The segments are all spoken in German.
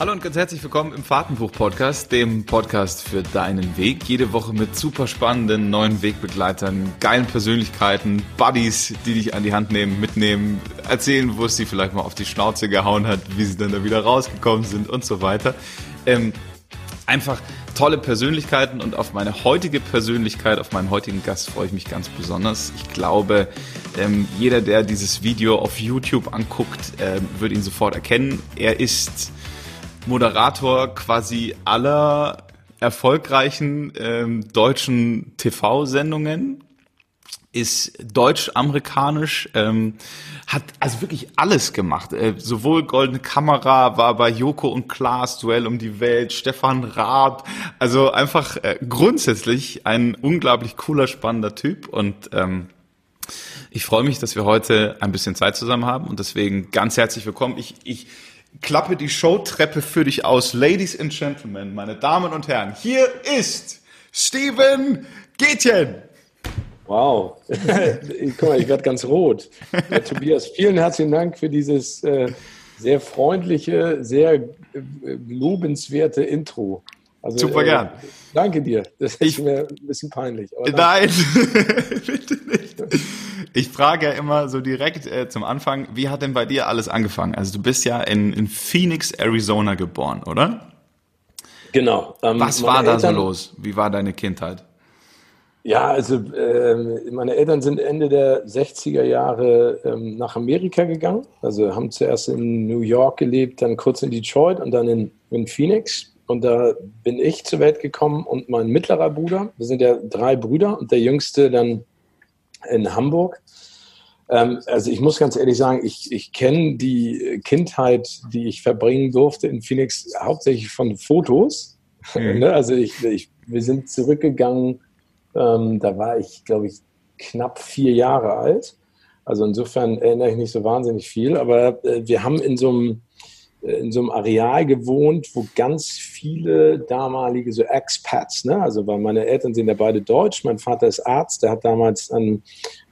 Hallo und ganz herzlich willkommen im Fahrtenbuch-Podcast, dem Podcast für deinen Weg. Jede Woche mit super spannenden neuen Wegbegleitern, geilen Persönlichkeiten, Buddies, die dich an die Hand nehmen, mitnehmen, erzählen, wo es sie vielleicht mal auf die Schnauze gehauen hat, wie sie dann da wieder rausgekommen sind und so weiter. Ähm, einfach tolle Persönlichkeiten und auf meine heutige Persönlichkeit, auf meinen heutigen Gast freue ich mich ganz besonders. Ich glaube, ähm, jeder, der dieses Video auf YouTube anguckt, äh, wird ihn sofort erkennen. Er ist Moderator quasi aller erfolgreichen ähm, deutschen TV-Sendungen, ist deutsch-amerikanisch, ähm, hat also wirklich alles gemacht. Äh, sowohl Goldene Kamera war bei Joko und Klaas Duell um die Welt, Stefan Raab, also einfach äh, grundsätzlich ein unglaublich cooler, spannender Typ und ähm, ich freue mich, dass wir heute ein bisschen Zeit zusammen haben und deswegen ganz herzlich willkommen. Ich, ich klappe die Showtreppe für dich aus. Ladies and Gentlemen, meine Damen und Herren, hier ist Steven Gätjen. Wow. Guck mal, ich werde ganz rot. Ja, Tobias, vielen herzlichen Dank für dieses äh, sehr freundliche, sehr äh, lobenswerte Intro. Also, Super äh, gern. Danke dir. Das ist ich, mir ein bisschen peinlich. Nein, bitte nicht. Ich frage ja immer so direkt äh, zum Anfang, wie hat denn bei dir alles angefangen? Also du bist ja in, in Phoenix, Arizona geboren, oder? Genau. Ähm, Was war da Eltern, so los? Wie war deine Kindheit? Ja, also äh, meine Eltern sind Ende der 60er Jahre ähm, nach Amerika gegangen. Also haben zuerst in New York gelebt, dann kurz in Detroit und dann in, in Phoenix. Und da bin ich zur Welt gekommen und mein mittlerer Bruder. Wir sind ja drei Brüder und der jüngste dann in Hamburg. Ähm, also ich muss ganz ehrlich sagen, ich, ich kenne die Kindheit, die ich verbringen durfte in Phoenix, hauptsächlich von Fotos. Mhm. Ne, also ich, ich, wir sind zurückgegangen, ähm, da war ich, glaube ich, knapp vier Jahre alt. Also insofern erinnere ich nicht so wahnsinnig viel, aber äh, wir haben in so einem in so einem Areal gewohnt, wo ganz viele damalige so Expats, ne? also weil meine Eltern sind ja beide deutsch, mein Vater ist Arzt, der hat damals an,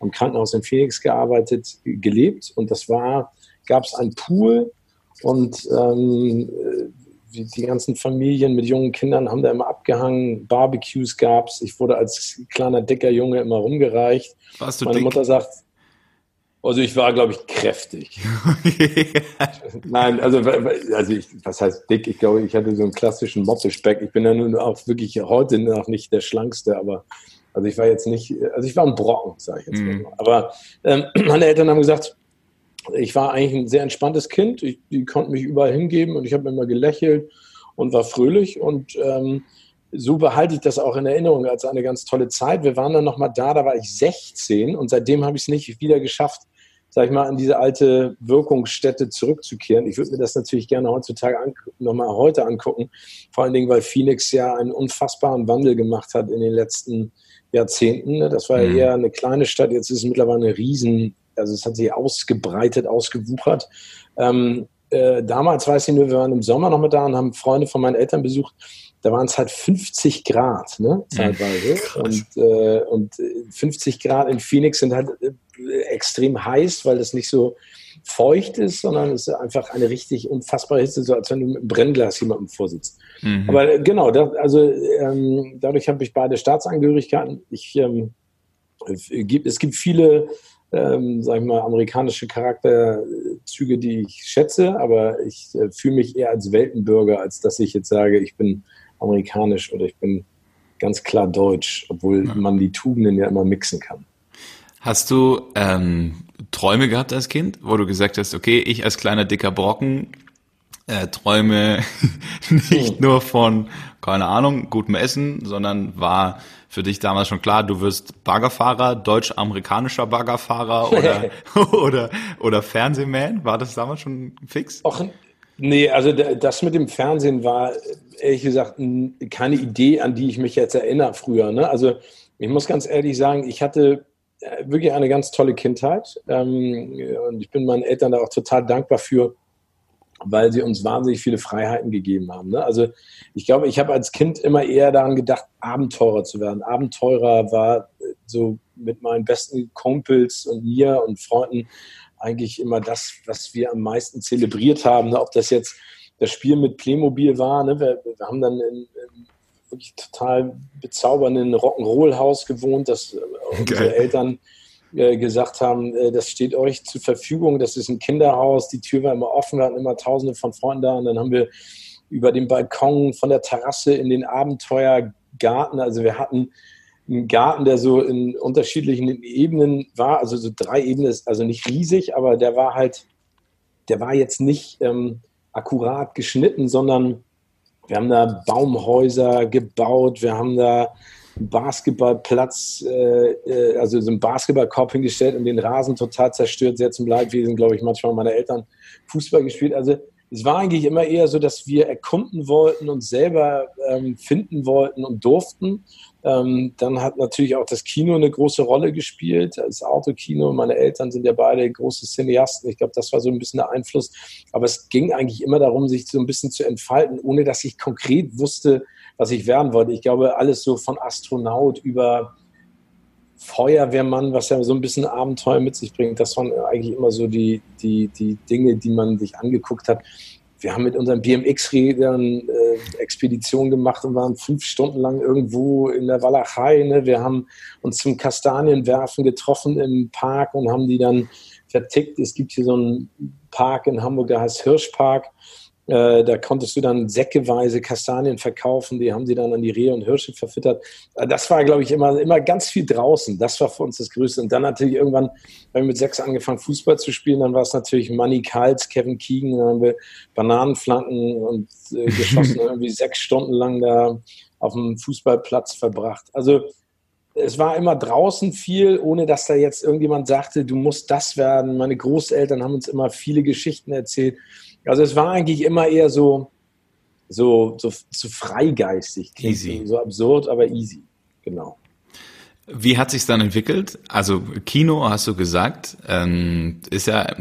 am Krankenhaus in Phoenix gearbeitet, gelebt und das war, gab es einen Pool und ähm, die, die, ganzen Familien mit jungen Kindern haben da immer abgehangen, Barbecues gab es, ich wurde als kleiner, dicker Junge immer rumgereicht. Warst du Meine dick? Mutter sagt, also ich war, glaube ich, kräftig. Nein, also, also ich, was heißt dick? Ich glaube, ich hatte so einen klassischen Moppespeck. Ich bin ja nun auch wirklich heute noch nicht der Schlankste, aber also ich war jetzt nicht, also ich war ein Brocken, sage ich jetzt mm. mal. Aber ähm, meine Eltern haben gesagt, ich war eigentlich ein sehr entspanntes Kind. Ich, die konnten mich überall hingeben und ich habe immer gelächelt und war fröhlich und ähm, so behalte ich das auch in Erinnerung als eine ganz tolle Zeit. Wir waren dann nochmal da, da war ich 16 und seitdem habe ich es nicht wieder geschafft, sag ich mal, an diese alte Wirkungsstätte zurückzukehren. Ich würde mir das natürlich gerne heutzutage nochmal heute angucken, vor allen Dingen, weil Phoenix ja einen unfassbaren Wandel gemacht hat in den letzten Jahrzehnten. Ne? Das war ja mhm. eher eine kleine Stadt, jetzt ist es mittlerweile eine riesen, also es hat sich ausgebreitet, ausgewuchert. Ähm, äh, damals weiß ich nur, wir waren im Sommer noch mal da und haben Freunde von meinen Eltern besucht da waren es halt 50 Grad, ne, zeitweise. und, äh, und 50 Grad in Phoenix sind halt äh, extrem heiß, weil das nicht so feucht ist, sondern es ist einfach eine richtig unfassbare Hitze, so als wenn du mit einem Brennglas jemandem vorsitzt. Mhm. Aber äh, genau, da, also ähm, dadurch habe ich beide Staatsangehörigkeiten. Ich, ähm, es gibt viele, ähm, sag ich mal, amerikanische Charakterzüge, die ich schätze, aber ich äh, fühle mich eher als Weltenbürger, als dass ich jetzt sage, ich bin amerikanisch oder ich bin ganz klar deutsch, obwohl ja. man die Tugenden ja immer mixen kann. Hast du ähm, Träume gehabt als Kind, wo du gesagt hast, okay, ich als kleiner dicker Brocken äh, träume nicht hm. nur von, keine Ahnung, gutem Essen, sondern war für dich damals schon klar, du wirst Baggerfahrer, deutsch-amerikanischer Baggerfahrer oder, oder, oder Fernsehman? War das damals schon fix? Och, nee, also das mit dem Fernsehen war ehrlich gesagt keine Idee, an die ich mich jetzt erinnere früher. Ne? Also ich muss ganz ehrlich sagen, ich hatte äh, wirklich eine ganz tolle Kindheit ähm, und ich bin meinen Eltern da auch total dankbar für, weil sie uns wahnsinnig viele Freiheiten gegeben haben. Ne? Also ich glaube, ich habe als Kind immer eher daran gedacht, Abenteurer zu werden. Abenteurer war so mit meinen besten Kumpels und mir und Freunden eigentlich immer das, was wir am meisten zelebriert haben. Ne? Ob das jetzt das Spiel mit Playmobil war. Ne? Wir, wir haben dann in, in wirklich total bezaubernden Rock'n'Roll-Haus gewohnt, das äh, unsere Eltern äh, gesagt haben, äh, das steht euch zur Verfügung, das ist ein Kinderhaus, die Tür war immer offen, wir hatten immer tausende von Freunden da und dann haben wir über den Balkon von der Terrasse in den Abenteuergarten, also wir hatten einen Garten, der so in unterschiedlichen Ebenen war, also so drei Ebenen, also nicht riesig, aber der war halt, der war jetzt nicht ähm, akkurat geschnitten, sondern wir haben da Baumhäuser gebaut, wir haben da einen Basketballplatz, äh, äh, also so einen Basketballkorb hingestellt und den Rasen total zerstört, sehr zum Leidwesen, glaube ich, manchmal meine Eltern Fußball gespielt. Also es war eigentlich immer eher so, dass wir erkunden wollten und selber ähm, finden wollten und durften. Ähm, dann hat natürlich auch das Kino eine große Rolle gespielt, das Autokino. Meine Eltern sind ja beide große Cineasten. Ich glaube, das war so ein bisschen der Einfluss. Aber es ging eigentlich immer darum, sich so ein bisschen zu entfalten, ohne dass ich konkret wusste, was ich werden wollte. Ich glaube, alles so von Astronaut über Feuerwehrmann, was ja so ein bisschen Abenteuer mit sich bringt, das waren eigentlich immer so die, die, die Dinge, die man sich angeguckt hat. Wir haben mit unseren BMX-Rädern äh, Expeditionen gemacht und waren fünf Stunden lang irgendwo in der Walachei. Ne? Wir haben uns zum Kastanienwerfen getroffen im Park und haben die dann vertickt. Es gibt hier so einen Park in Hamburg, der heißt Hirschpark. Äh, da konntest du dann säckeweise Kastanien verkaufen, die haben sie dann an die Rehe und Hirsche verfüttert. Äh, das war, glaube ich, immer, immer ganz viel draußen. Das war für uns das Größte. Und dann natürlich irgendwann, wenn wir mit sechs angefangen, Fußball zu spielen, dann war es natürlich Manny Kals, Kevin Keegan, dann haben wir Bananenflanken und äh, geschossen, irgendwie sechs Stunden lang da auf dem Fußballplatz verbracht. Also es war immer draußen viel, ohne dass da jetzt irgendjemand sagte, du musst das werden. Meine Großeltern haben uns immer viele Geschichten erzählt. Also es war eigentlich immer eher so, so, so, so freigeistig. Easy. So absurd, aber easy. Genau. Wie hat sich dann entwickelt? Also Kino, hast du gesagt, ähm, ist ja äh,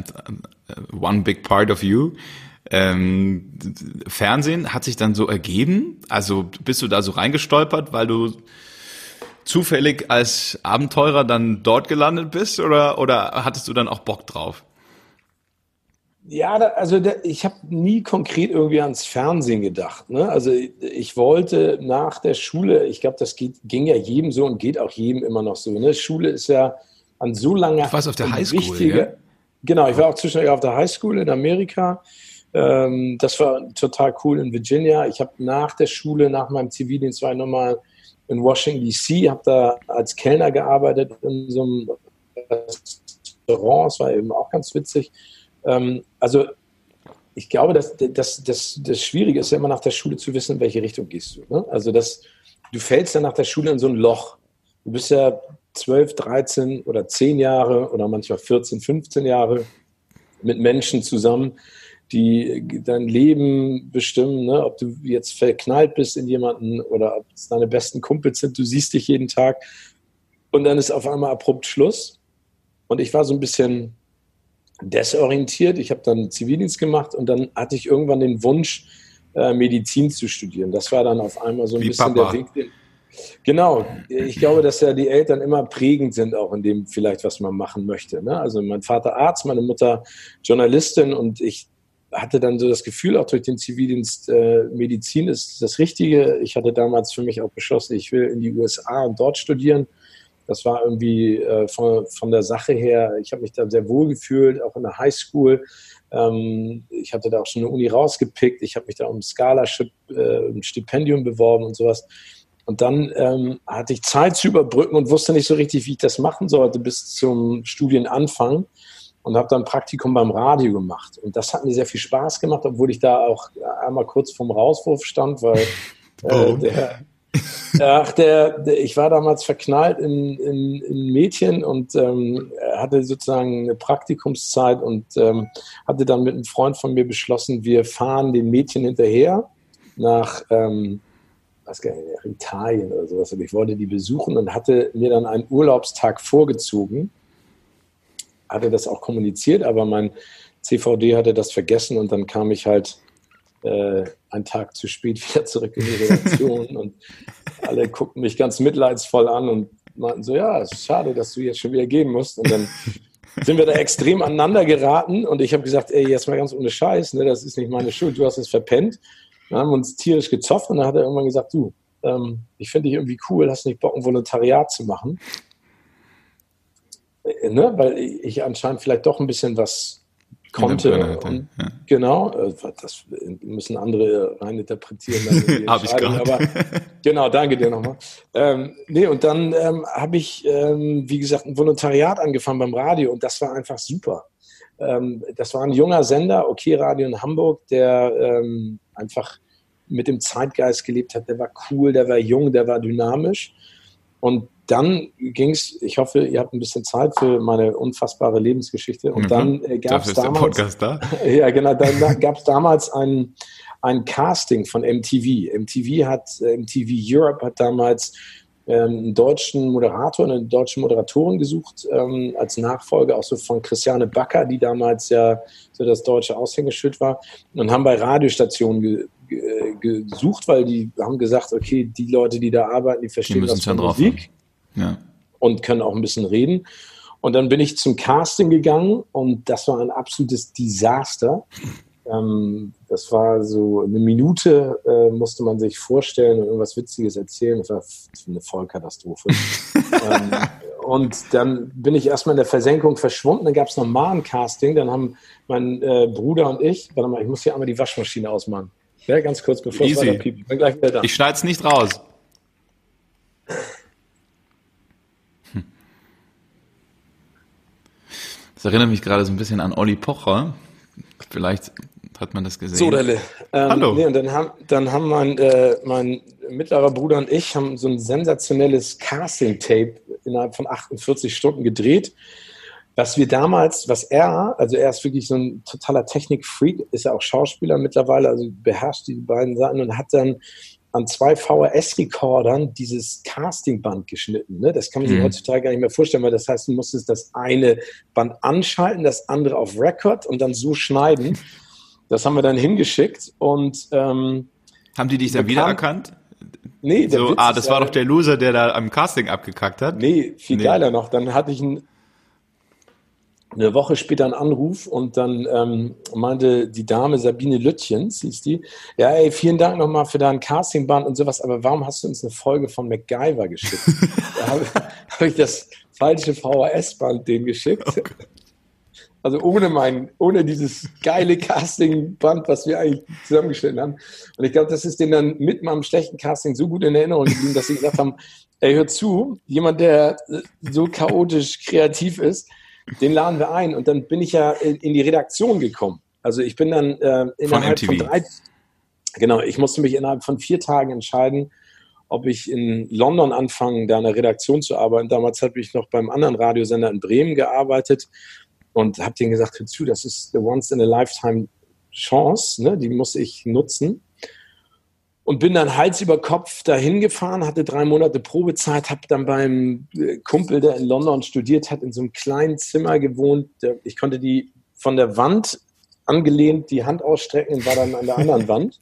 one big part of you. Ähm, Fernsehen hat sich dann so ergeben? Also bist du da so reingestolpert, weil du zufällig als Abenteurer dann dort gelandet bist oder, oder hattest du dann auch Bock drauf? Ja, da, also da, ich habe nie konkret irgendwie ans Fernsehen gedacht. Ne? Also ich wollte nach der Schule, ich glaube, das geht, ging ja jedem so und geht auch jedem immer noch so. Ne? Schule ist ja an so langer. Warst auf der Highschool, wichtige, ja? Genau, ich war auch zwischendurch auf der Highschool in Amerika. Ähm, das war total cool in Virginia. Ich habe nach der Schule, nach meinem Zivildienst, war ich nochmal in Washington D.C., habe da als Kellner gearbeitet in so einem Restaurant. Das war eben auch ganz witzig. Ähm, also ich glaube, dass, dass, dass, das Schwierige ist ja immer nach der Schule zu wissen, in welche Richtung gehst du. Ne? Also das, du fällst ja nach der Schule in so ein Loch. Du bist ja 12, 13 oder 10 Jahre oder manchmal 14, 15 Jahre mit Menschen zusammen, die dein Leben bestimmen, ne? ob du jetzt verknallt bist in jemanden oder ob es deine besten Kumpels sind, du siehst dich jeden Tag und dann ist auf einmal abrupt Schluss. Und ich war so ein bisschen desorientiert. Ich habe dann Zivildienst gemacht und dann hatte ich irgendwann den Wunsch, äh, Medizin zu studieren. Das war dann auf einmal so ein Wie bisschen Papa. der Weg. Den, genau, ich glaube, dass ja die Eltern immer prägend sind, auch in dem vielleicht, was man machen möchte. Ne? Also mein Vater Arzt, meine Mutter Journalistin und ich hatte dann so das Gefühl, auch durch den Zivildienst, äh, Medizin ist das Richtige. Ich hatte damals für mich auch beschlossen, ich will in die USA und dort studieren das war irgendwie äh, von, von der Sache her, ich habe mich da sehr wohl gefühlt, auch in der Highschool. Ähm, ich hatte da auch schon eine Uni rausgepickt. Ich habe mich da um Scholarship, äh, ein Stipendium beworben und sowas. Und dann ähm, hatte ich Zeit zu überbrücken und wusste nicht so richtig, wie ich das machen sollte bis zum Studienanfang und habe dann Praktikum beim Radio gemacht. Und das hat mir sehr viel Spaß gemacht, obwohl ich da auch einmal kurz vorm Rauswurf stand, weil äh, oh. der, Ach, der, der, ich war damals verknallt in, in, in Mädchen und ähm, hatte sozusagen eine Praktikumszeit und ähm, hatte dann mit einem Freund von mir beschlossen, wir fahren den Mädchen hinterher nach, ähm, was gar nicht, Italien oder sowas. Aber ich wollte die besuchen und hatte mir dann einen Urlaubstag vorgezogen. Hatte das auch kommuniziert, aber mein CVD hatte das vergessen und dann kam ich halt äh, einen Tag zu spät wieder zurück in die Redaktion und alle guckten mich ganz mitleidsvoll an und meinten so, ja, es ist schade, dass du jetzt schon wieder gehen musst. Und dann sind wir da extrem aneinander geraten und ich habe gesagt, ey, jetzt mal ganz ohne Scheiß, ne, das ist nicht meine Schuld, du hast es verpennt. Dann haben wir uns tierisch gezofft und dann hat er irgendwann gesagt, du, ähm, ich finde dich irgendwie cool, hast nicht Bock, ein Volontariat zu machen? Äh, ne? Weil ich anscheinend vielleicht doch ein bisschen was konnte. Und, ja. Genau, äh, das müssen andere rein interpretieren. Habe ich gerade. Aber genau, danke dir nochmal. Ähm, nee, und dann ähm, habe ich, ähm, wie gesagt, ein Volontariat angefangen beim Radio und das war einfach super. Ähm, das war ein junger Sender, OK Radio in Hamburg, der ähm, einfach mit dem Zeitgeist gelebt hat. Der war cool, der war jung, der war dynamisch. Und dann ging es, ich hoffe, ihr habt ein bisschen Zeit für meine unfassbare Lebensgeschichte. Und mhm. dann äh, gab es damals. Da. ja, genau, dann da gab es damals ein, ein Casting von MTV. MTV hat, äh, MTV Europe hat damals ähm, einen deutschen Moderator, eine deutsche Moderatorin gesucht, ähm, als Nachfolger auch so von Christiane Backer, die damals ja so das deutsche Aushängeschild war, und haben bei Radiostationen ge ge gesucht, weil die haben gesagt, okay, die Leute, die da arbeiten, die verstehen die das von Musik ja. und können auch ein bisschen reden. Und dann bin ich zum Casting gegangen und das war ein absolutes Desaster. Ähm, das war so eine Minute, äh, musste man sich vorstellen und irgendwas Witziges erzählen. Das war eine Vollkatastrophe. ähm, und dann bin ich erstmal in der Versenkung verschwunden. Dann gab es nochmal ein Casting. Dann haben mein äh, Bruder und ich, warte mal, ich muss hier einmal die Waschmaschine ausmachen. Ja, ganz kurz, bevor Easy. es weiter piept. Ich bin gleich wieder da. Ich schneide es nicht raus. Das erinnert mich gerade so ein bisschen an Olli Pocher. Vielleicht hat man das gesehen. So, Delle. Ähm, Hallo. Nee, und dann haben, dann haben mein, äh, mein mittlerer Bruder und ich haben so ein sensationelles Casting-Tape innerhalb von 48 Stunden gedreht. Was wir damals, was er, also er ist wirklich so ein totaler Technik-Freak, ist ja auch Schauspieler mittlerweile, also beherrscht die beiden Sachen und hat dann an zwei VHS-Recordern dieses Castingband geschnitten. Ne? Das kann man sich mhm. heutzutage gar nicht mehr vorstellen, weil das heißt, du musstest das eine Band anschalten, das andere auf Record und dann so schneiden. Das haben wir dann hingeschickt und ähm, haben die dich dann wiedererkannt? Nee, so, Witz ah, das war ja, doch der Loser, der da am Casting abgekackt hat. Nee, viel nee. geiler noch. Dann hatte ich ein eine Woche später einen Anruf und dann ähm, meinte die Dame Sabine Lüttchens, hieß die, ja, ey, vielen Dank nochmal für deinen Castingband und sowas, aber warum hast du uns eine Folge von MacGyver geschickt? da habe hab ich das falsche VHS-Band denen geschickt. Okay. Also ohne mein, ohne dieses geile Castingband, was wir eigentlich zusammengestellt haben. Und ich glaube, das ist denen dann mit meinem schlechten Casting so gut in Erinnerung geblieben, dass sie gesagt haben, ey, hör zu, jemand, der so chaotisch kreativ ist, den laden wir ein. Und dann bin ich ja in, in die Redaktion gekommen. Also ich bin dann äh, innerhalb von, von drei, genau, ich musste mich innerhalb von vier Tagen entscheiden, ob ich in London anfange, da in der Redaktion zu arbeiten. Damals habe ich noch beim anderen Radiosender in Bremen gearbeitet und habe denen gesagt, hör zu, das ist the once in a lifetime Chance, ne? die muss ich nutzen und bin dann Hals über Kopf dahin gefahren, hatte drei Monate Probezeit, habe dann beim äh, Kumpel, der in London studiert hat, in so einem kleinen Zimmer gewohnt. Ich konnte die von der Wand angelehnt die Hand ausstrecken und war dann an der anderen Wand.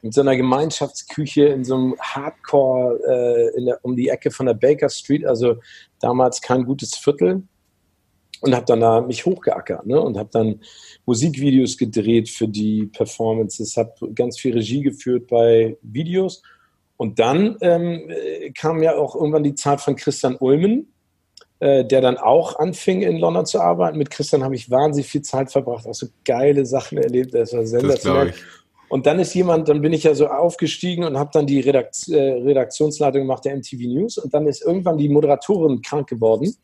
In so einer Gemeinschaftsküche in so einem Hardcore äh, der, um die Ecke von der Baker Street, also damals kein gutes Viertel und habe dann da mich hochgeackert ne? und habe dann Musikvideos gedreht für die Performances, habe ganz viel Regie geführt bei Videos und dann ähm, kam ja auch irgendwann die Zeit von Christian Ulmen, äh, der dann auch anfing in London zu arbeiten. Mit Christian habe ich wahnsinnig viel Zeit verbracht, auch so geile Sachen erlebt, das war sensationell. Das und dann ist jemand, dann bin ich ja so aufgestiegen und habe dann die Redakt äh, Redaktionsleitung gemacht der MTV News und dann ist irgendwann die Moderatorin krank geworden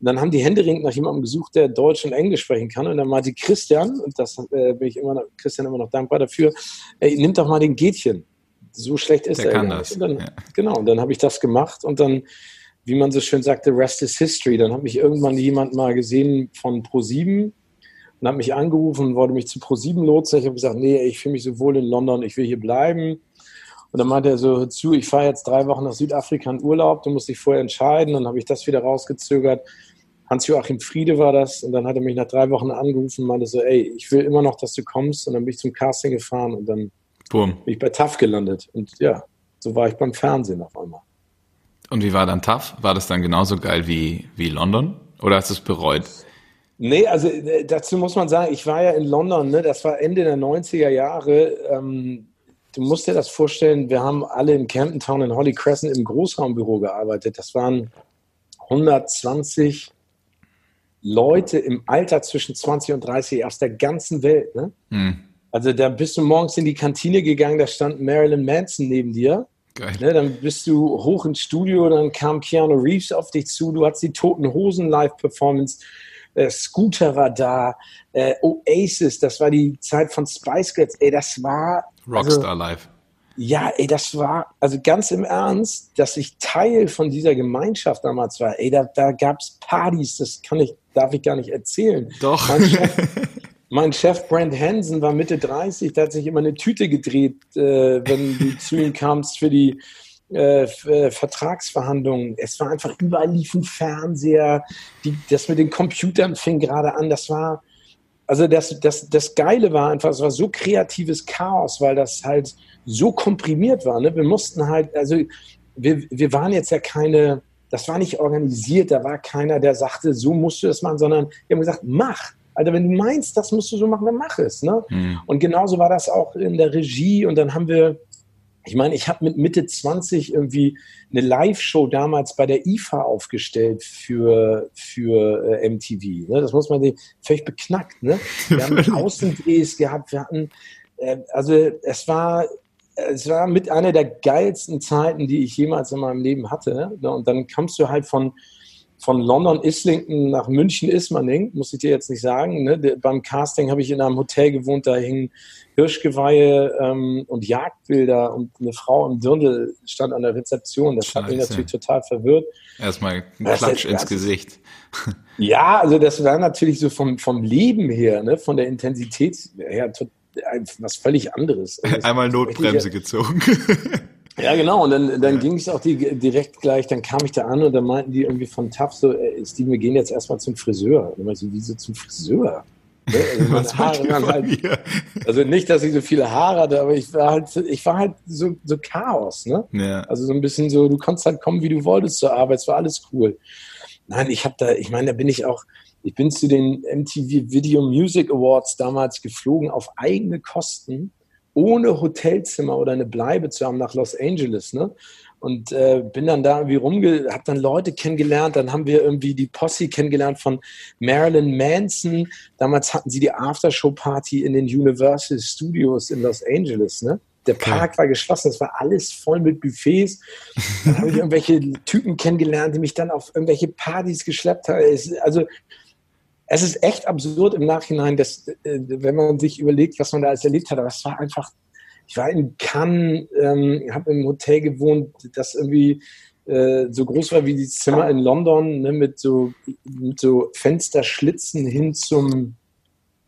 und dann haben die händeringend nach jemandem gesucht, der Deutsch und Englisch sprechen kann. Und dann meinte Christian, und das äh, bin ich immer noch, Christian immer noch dankbar dafür, ey, nimm doch mal den Gätchen. So schlecht ist der er. Kann das. Und dann, ja. Genau, und dann habe ich das gemacht und dann, wie man so schön sagt, the rest is history. Dann habe ich irgendwann jemand mal gesehen von Pro7 und hat mich angerufen und wollte mich zu Pro7 lotsen. Ich habe gesagt, nee, ich fühle mich so wohl in London, ich will hier bleiben. Und dann meinte er so, zu, ich fahre jetzt drei Wochen nach Südafrika in Urlaub, du musst dich vorher entscheiden. Dann habe ich das wieder rausgezögert. Hans-Joachim Friede war das und dann hat er mich nach drei Wochen angerufen und meinte so, ey, ich will immer noch, dass du kommst und dann bin ich zum Casting gefahren und dann Boom. bin ich bei TAF gelandet und ja, so war ich beim Fernsehen auf einmal. Und wie war dann TAF? War das dann genauso geil wie, wie London oder hast du es bereut? Nee, also äh, dazu muss man sagen, ich war ja in London, ne? das war Ende der 90er Jahre. Ähm, du musst dir das vorstellen, wir haben alle in Camden Town in Holly Crescent im Großraumbüro gearbeitet. Das waren 120 Leute im Alter zwischen 20 und 30 aus der ganzen Welt. Ne? Hm. Also da bist du morgens in die Kantine gegangen, da stand Marilyn Manson neben dir. Geil. Ne, dann bist du hoch ins Studio, dann kam Keanu Reeves auf dich zu, du hattest die Toten Hosen Live-Performance, äh, Scooter war da, äh, Oasis, das war die Zeit von Spice Girls, ey, das war... Rockstar also, Live. Ja, ey, das war, also ganz im Ernst, dass ich Teil von dieser Gemeinschaft damals war, ey, da, da gab es Partys, das kann ich, darf ich gar nicht erzählen. Doch. Mein Chef, mein Chef Brent Hansen war Mitte 30, der hat sich immer eine Tüte gedreht, äh, wenn du zu ihm kamst für die äh, äh, Vertragsverhandlungen. Es war einfach, überall lief ein Fernseher, die, das mit den Computern fing gerade an, das war, also das, das, das Geile war einfach, es war so kreatives Chaos, weil das halt so komprimiert war. Ne? Wir mussten halt, also wir, wir waren jetzt ja keine, das war nicht organisiert, da war keiner, der sagte, so musst du das machen, sondern wir haben gesagt, mach. Alter, wenn du meinst, das musst du so machen, dann mach es. Ne? Mhm. Und genauso war das auch in der Regie. Und dann haben wir, ich meine, ich habe mit Mitte 20 irgendwie eine Live-Show damals bei der IFA aufgestellt für, für äh, MTV. Ne? Das muss man sehen, völlig beknackt. Ne? Wir haben Außendrehs gehabt, wir hatten, äh, also es war, es war mit einer der geilsten Zeiten, die ich jemals in meinem Leben hatte. Ne? Und dann kommst du halt von von London Islington nach München Ismaning, muss ich dir jetzt nicht sagen. Ne? beim Casting habe ich in einem Hotel gewohnt, da hingen Hirschgeweihe ähm, und Jagdbilder und eine Frau im Dirndl stand an der Rezeption. Das Scheiße. hat mich natürlich total verwirrt. Erstmal ein Klatsch ins Gesicht. Ja, also das war natürlich so vom, vom Leben her, ne? von der Intensität her was völlig anderes. Also Einmal Notbremse gezogen. Ja, genau. Und dann, dann ja. ging es auch die, direkt gleich, dann kam ich da an und dann meinten die irgendwie von TAF so, ey, Steven, wir gehen jetzt erstmal zum Friseur. Und dann so, wieso zum Friseur? Ne? Also, halt, also, nicht, dass ich so viele Haare hatte, aber ich war halt, ich war halt so, so Chaos, ne? Ja. Also so ein bisschen so, du konntest halt kommen, wie du wolltest zur Arbeit, es war alles cool. Nein, ich habe da, ich meine, da bin ich auch, ich bin zu den MTV Video Music Awards damals geflogen auf eigene Kosten ohne Hotelzimmer oder eine Bleibe zu haben nach Los Angeles. Ne? Und äh, bin dann da irgendwie rumge, habe dann Leute kennengelernt. Dann haben wir irgendwie die Posse kennengelernt von Marilyn Manson. Damals hatten sie die Aftershow-Party in den Universal Studios in Los Angeles. Ne? Der Park war geschlossen, es war alles voll mit Buffets. Dann habe ich irgendwelche Typen kennengelernt, die mich dann auf irgendwelche Partys geschleppt haben. Also es ist echt absurd im Nachhinein, dass, äh, wenn man sich überlegt, was man da alles erlebt hat. Aber es war einfach, ich war in Cannes, ähm, habe im Hotel gewohnt, das irgendwie äh, so groß war wie die Zimmer in London, ne, mit, so, mit so Fensterschlitzen hin zum,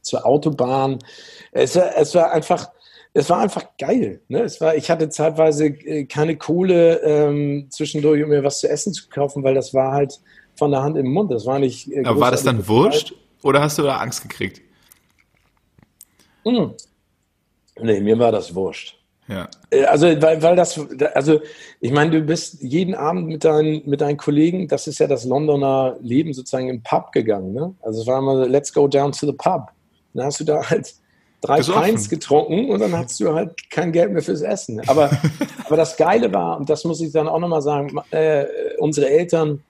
zur Autobahn. Es war, es war einfach, es war einfach geil. Ne? Es war, ich hatte zeitweise äh, keine Kohle ähm, zwischendurch, um mir was zu essen zu kaufen, weil das war halt von der Hand im Mund. Das war nicht. Äh, Aber war das dann wurscht oder hast du da Angst gekriegt? Hm. Nee, mir war das wurscht. Ja. Äh, also, weil, weil das, also, ich meine, du bist jeden Abend mit deinen, mit deinen Kollegen, das ist ja das Londoner Leben sozusagen im Pub gegangen, ne? Also, es war immer, let's go down to the pub. Dann hast du da halt drei Pints getrunken und dann hast du halt kein Geld mehr fürs Essen. Aber, aber das Geile war, und das muss ich dann auch nochmal sagen, äh, unsere Eltern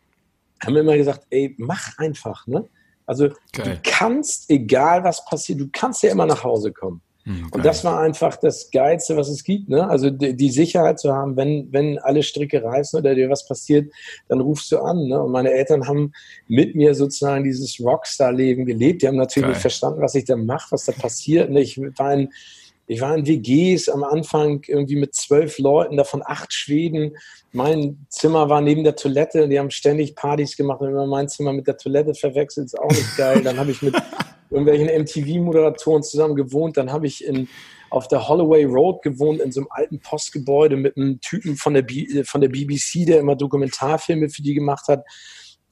haben immer gesagt, ey, mach einfach, ne? Also Geil. du kannst, egal was passiert, du kannst ja immer nach Hause kommen. Mhm, und das war einfach das Geilste, was es gibt. Ne? Also die, die, Sicherheit zu haben, wenn, wenn alle Stricke reißen oder dir was passiert, dann rufst du an. Ne? Und meine Eltern haben mit mir sozusagen dieses Rockstar-Leben gelebt. Die haben natürlich Geil. nicht verstanden, was ich da mache, was da passiert. Ne? Ich war in ich war in WGs am Anfang irgendwie mit zwölf Leuten, davon acht Schweden. Mein Zimmer war neben der Toilette. Die haben ständig Partys gemacht und immer mein Zimmer mit der Toilette verwechselt. Ist auch nicht geil. Dann habe ich mit irgendwelchen MTV-Moderatoren zusammen gewohnt. Dann habe ich in, auf der Holloway Road gewohnt, in so einem alten Postgebäude mit einem Typen von der, B von der BBC, der immer Dokumentarfilme für die gemacht hat,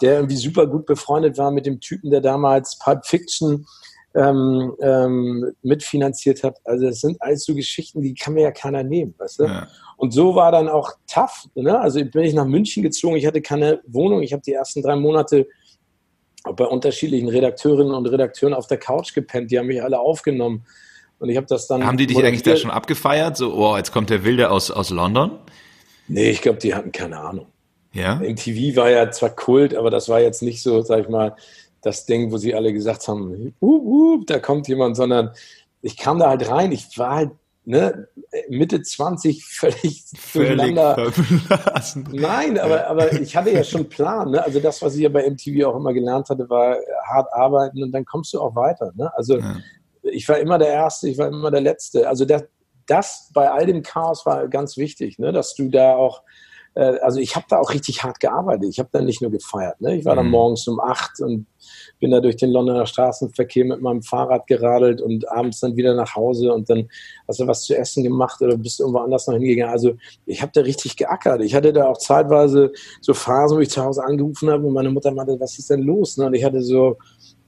der irgendwie super gut befreundet war mit dem Typen, der damals Pulp Fiction ähm, ähm, mitfinanziert hat. Also das sind alles so Geschichten, die kann mir ja keiner nehmen, weißt du? Ja. Und so war dann auch tough. Ne? Also bin ich nach München gezogen, ich hatte keine Wohnung, ich habe die ersten drei Monate bei unterschiedlichen Redakteurinnen und Redakteuren auf der Couch gepennt. Die haben mich alle aufgenommen. Und ich habe das dann. Haben die dich eigentlich da schon abgefeiert? So, oh, jetzt kommt der Wilde aus, aus London? Nee, ich glaube, die hatten keine Ahnung. Ja. MTV war ja zwar Kult, aber das war jetzt nicht so, sag ich mal, das Ding, wo sie alle gesagt haben, uh, uh, da kommt jemand, sondern ich kam da halt rein. Ich war halt ne, Mitte 20 völlig, völlig durcheinander. Nein, aber, aber ich hatte ja schon einen Plan. Ne? Also das, was ich ja bei MTV auch immer gelernt hatte, war hart arbeiten und dann kommst du auch weiter. Ne? Also ja. ich war immer der Erste, ich war immer der Letzte. Also das, das bei all dem Chaos war ganz wichtig, ne? dass du da auch äh, also ich habe da auch richtig hart gearbeitet. Ich habe da nicht nur gefeiert. Ne? Ich war mhm. dann morgens um acht und bin da durch den Londoner Straßenverkehr mit meinem Fahrrad geradelt und abends dann wieder nach Hause und dann hast du was zu essen gemacht oder bist irgendwo anders noch hingegangen. Also ich habe da richtig geackert. Ich hatte da auch zeitweise so Phasen, wo ich zu Hause angerufen habe und meine Mutter meinte, was ist denn los? Ne? Und ich hatte so,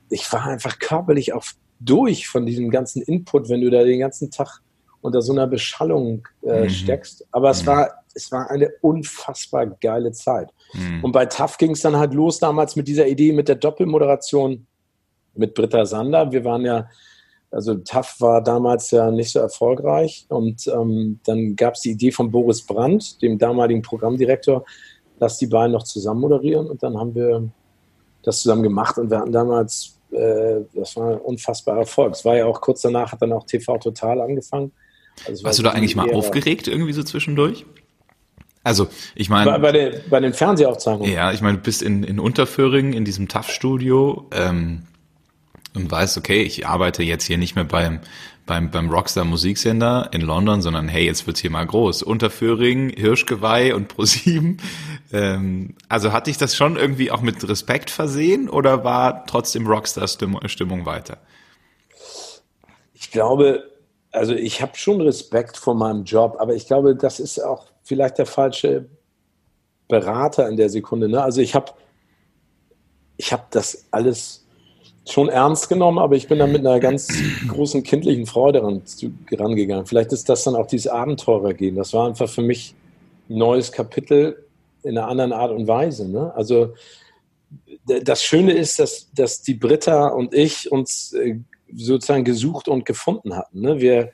ich war einfach körperlich auch durch von diesem ganzen Input, wenn du da den ganzen Tag unter so einer Beschallung äh, mhm. steckst. Aber es mhm. war es war eine unfassbar geile Zeit. Mhm. Und bei TAF ging es dann halt los damals mit dieser Idee mit der Doppelmoderation mit Britta Sander. Wir waren ja, also TAF war damals ja nicht so erfolgreich. Und ähm, dann gab es die Idee von Boris Brandt, dem damaligen Programmdirektor, dass die beiden noch zusammen moderieren. Und dann haben wir das zusammen gemacht und wir hatten damals, äh, das war ein unfassbarer Erfolg. Es war ja auch kurz danach, hat dann auch TV Total angefangen. Also Warst du da eigentlich mal aufgeregt irgendwie so zwischendurch? Also, ich meine. Bei, bei, den, bei den Fernsehaufzeichnungen. Ja, ich meine, du bist in, in Unterföhring in diesem TAF-Studio ähm, und weißt, okay, ich arbeite jetzt hier nicht mehr beim, beim, beim Rockstar Musiksender in London, sondern hey, jetzt wird's hier mal groß. Unterföhring, Hirschgeweih und ProSieben. Ähm, also hatte ich das schon irgendwie auch mit Respekt versehen oder war trotzdem Rockstar-Stimmung Stimmung weiter? Ich glaube, also ich habe schon Respekt vor meinem Job, aber ich glaube, das ist auch vielleicht der falsche Berater in der Sekunde. Ne? Also ich habe ich hab das alles schon ernst genommen, aber ich bin da mit einer ganz großen kindlichen Freude ran, rangegangen. Vielleicht ist das dann auch dieses Abenteurergehen. Das war einfach für mich ein neues Kapitel in einer anderen Art und Weise. Ne? Also das Schöne ist, dass, dass die Britta und ich uns äh, sozusagen gesucht und gefunden hatten. Ne? Wir,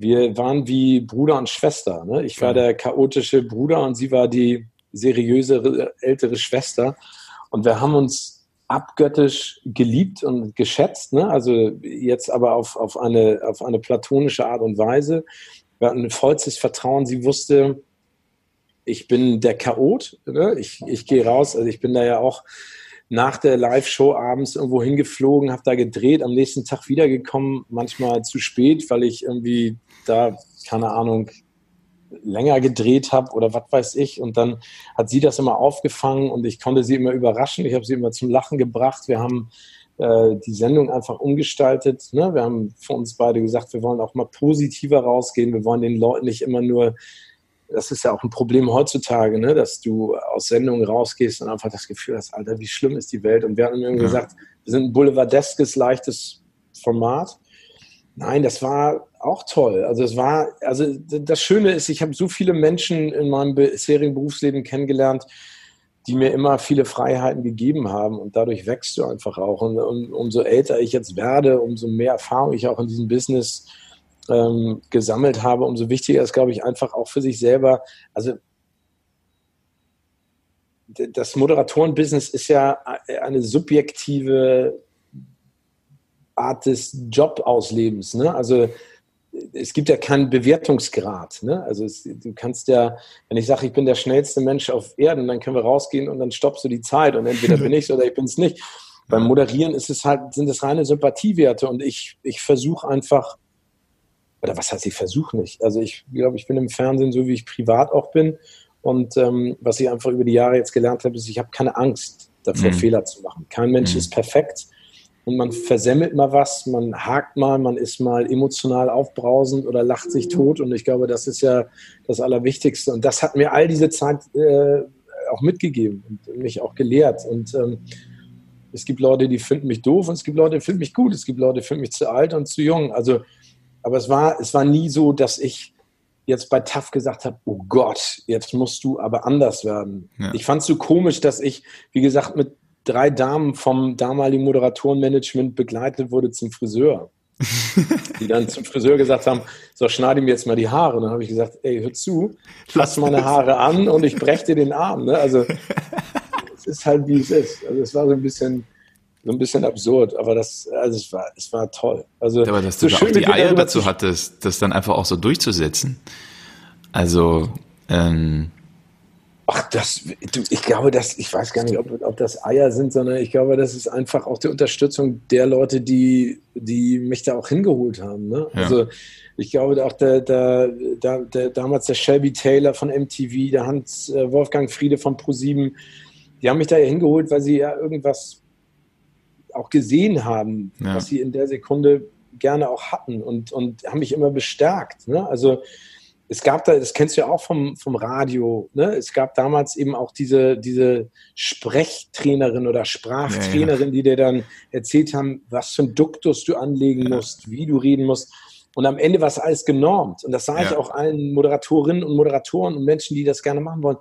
wir waren wie Bruder und Schwester. Ne? Ich war der chaotische Bruder und sie war die seriöse ältere Schwester. Und wir haben uns abgöttisch geliebt und geschätzt. Ne? Also jetzt aber auf, auf, eine, auf eine platonische Art und Weise. Wir hatten vollstes Vertrauen. Sie wusste, ich bin der Chaot. Ne? Ich, ich gehe raus. Also ich bin da ja auch nach der Live-Show abends irgendwo hingeflogen, habe da gedreht, am nächsten Tag wiedergekommen, manchmal zu spät, weil ich irgendwie da, keine Ahnung, länger gedreht habe oder was weiß ich. Und dann hat sie das immer aufgefangen und ich konnte sie immer überraschen. Ich habe sie immer zum Lachen gebracht. Wir haben äh, die Sendung einfach umgestaltet. Ne? Wir haben für uns beide gesagt, wir wollen auch mal positiver rausgehen. Wir wollen den Leuten nicht immer nur das ist ja auch ein Problem heutzutage, ne, dass du aus Sendungen rausgehst und einfach das Gefühl hast, Alter, wie schlimm ist die Welt. Und wir haben irgendwie ja. gesagt, wir sind ein boulevardeskes, leichtes Format. Nein, das war auch toll. Also es war, also das Schöne ist, ich habe so viele Menschen in meinem bisherigen Berufsleben kennengelernt, die mir immer viele Freiheiten gegeben haben und dadurch wächst du einfach auch. Und, und umso älter ich jetzt werde, umso mehr Erfahrung ich auch in diesem Business ähm, gesammelt habe, umso wichtiger ist, glaube ich, einfach auch für sich selber. Also das Moderatorenbusiness ist ja eine subjektive Art des Jobauslebens. Ne? Also es gibt ja keinen Bewertungsgrad. Ne? Also es, du kannst ja, wenn ich sage, ich bin der schnellste Mensch auf Erden, dann können wir rausgehen und dann stoppst du die Zeit und entweder bin ich oder ich bin es nicht. Beim Moderieren ist es halt, sind es reine Sympathiewerte und ich, ich versuche einfach oder was heißt, ich versuche nicht. Also ich glaube, ich bin im Fernsehen so, wie ich privat auch bin. Und ähm, was ich einfach über die Jahre jetzt gelernt habe, ist, ich habe keine Angst davor, mhm. Fehler zu machen. Kein Mensch mhm. ist perfekt und man versemmelt mal was, man hakt mal, man ist mal emotional aufbrausend oder lacht sich tot. Und ich glaube, das ist ja das Allerwichtigste. Und das hat mir all diese Zeit äh, auch mitgegeben und mich auch gelehrt. Und ähm, es gibt Leute, die finden mich doof und es gibt Leute, die finden mich gut. Es gibt Leute, die finden mich zu alt und zu jung. Also aber es war, es war nie so, dass ich jetzt bei TAF gesagt habe, oh Gott, jetzt musst du aber anders werden. Ja. Ich fand es so komisch, dass ich, wie gesagt, mit drei Damen vom damaligen Moderatorenmanagement begleitet wurde zum Friseur. die dann zum Friseur gesagt haben, so schneide mir jetzt mal die Haare. Und dann habe ich gesagt, ey, hör zu, lass meine Haare an und ich breche dir den Arm. Ne? Also es ist halt, wie es ist. Also es war so ein bisschen, so ein bisschen absurd, aber das, also es war, es war toll. Also, aber dass du so da auch die Eier dazu hattest, das dann einfach auch so durchzusetzen. Also, ähm, Ach, das, ich glaube, dass, ich weiß gar nicht, ob, ob das Eier sind, sondern ich glaube, das ist einfach auch die Unterstützung der Leute, die, die mich da auch hingeholt haben. Ne? Ja. Also ich glaube auch der, der, der, der, damals der Shelby Taylor von MTV, der Hans äh, Wolfgang Friede von ProSieben, die haben mich da ja hingeholt, weil sie ja irgendwas auch gesehen haben, ja. was sie in der Sekunde gerne auch hatten und, und haben mich immer bestärkt. Ne? Also es gab da, das kennst du ja auch vom, vom Radio, ne? es gab damals eben auch diese, diese Sprechtrainerin oder Sprachtrainerin, ja, ja. die dir dann erzählt haben, was für ein Duktus du anlegen ja. musst, wie du reden musst. Und am Ende war es alles genormt. Und das sage ich auch allen Moderatorinnen und Moderatoren und Menschen, die das gerne machen wollen.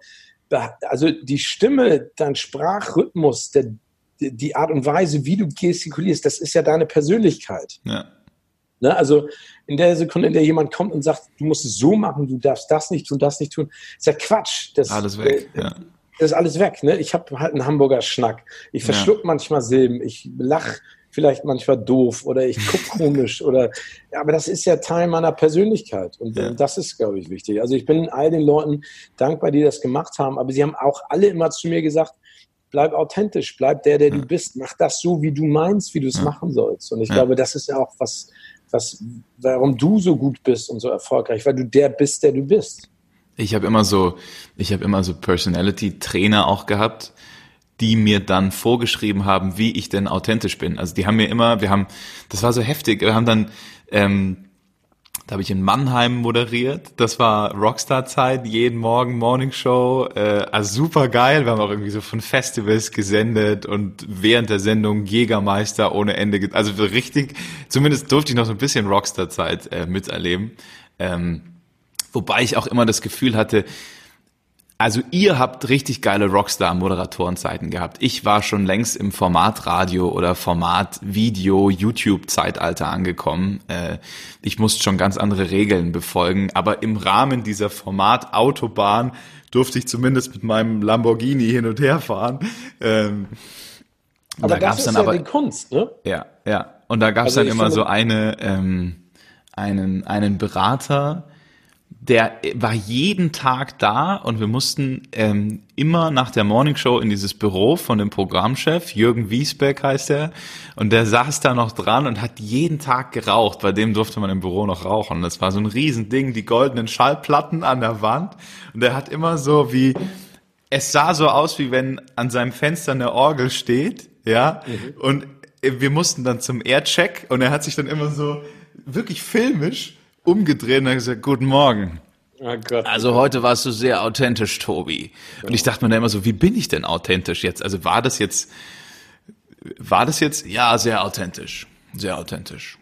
Also die Stimme, dein Sprachrhythmus, der, die Art und Weise, wie du gestikulierst, das ist ja deine Persönlichkeit. Ja. Ne? Also in der Sekunde, in der jemand kommt und sagt, du musst es so machen, du darfst das nicht tun, das nicht tun, ist ja Quatsch. Das, alles weg. Äh, ja. Das ist alles weg. Ne? Ich habe halt einen Hamburger Schnack. Ich verschluck ja. manchmal Silben. Ich lach vielleicht manchmal doof oder ich gucke komisch oder ja, aber das ist ja Teil meiner Persönlichkeit und, ja. das ist, glaube ich, wichtig. Also ich bin all den Leuten dankbar, die das gemacht haben, aber sie haben auch alle immer zu mir gesagt, bleib authentisch, bleib der, der ja. du bist, mach das so, wie du meinst, wie du es machen sollst. Und ich glaube, das ist ja auch was, was, warum du so gut bist und so erfolgreich, weil du der bist, der du bist. Ich habe immer so, ich habe immer so Personality-Trainer auch gehabt, die mir dann vorgeschrieben haben, wie ich denn authentisch bin. Also die haben mir immer, wir haben, das war so heftig, wir haben dann ähm, da habe ich in Mannheim moderiert. Das war Rockstar-Zeit, jeden Morgen Morningshow. Äh, also super geil. Wir haben auch irgendwie so von Festivals gesendet und während der Sendung Jägermeister ohne Ende. Also richtig, zumindest durfte ich noch so ein bisschen Rockstar-Zeit äh, miterleben. Ähm, wobei ich auch immer das Gefühl hatte, also ihr habt richtig geile Rockstar-Moderatorenzeiten gehabt. Ich war schon längst im Formatradio oder Format-Video, YouTube-Zeitalter angekommen. Äh, ich musste schon ganz andere Regeln befolgen, aber im Rahmen dieser Format-Autobahn durfte ich zumindest mit meinem Lamborghini hin und her fahren. Ähm, aber da das ist dann ja aber, die Kunst, ne? Ja, ja. Und da gab es also dann immer so eine, ähm, einen, einen Berater, der war jeden Tag da und wir mussten ähm, immer nach der Morningshow in dieses Büro von dem Programmchef, Jürgen Wiesbeck heißt er, und der saß da noch dran und hat jeden Tag geraucht. Bei dem durfte man im Büro noch rauchen. Das war so ein Riesending, die goldenen Schallplatten an der Wand. Und er hat immer so wie, es sah so aus, wie wenn an seinem Fenster eine Orgel steht, ja, mhm. und wir mussten dann zum Aircheck und er hat sich dann immer so wirklich filmisch umgedreht und hat gesagt, guten Morgen. Oh Gott. Also heute warst du sehr authentisch, Tobi. Und ich dachte mir dann immer so, wie bin ich denn authentisch jetzt? Also war das jetzt, war das jetzt, ja, sehr authentisch. Sehr authentisch.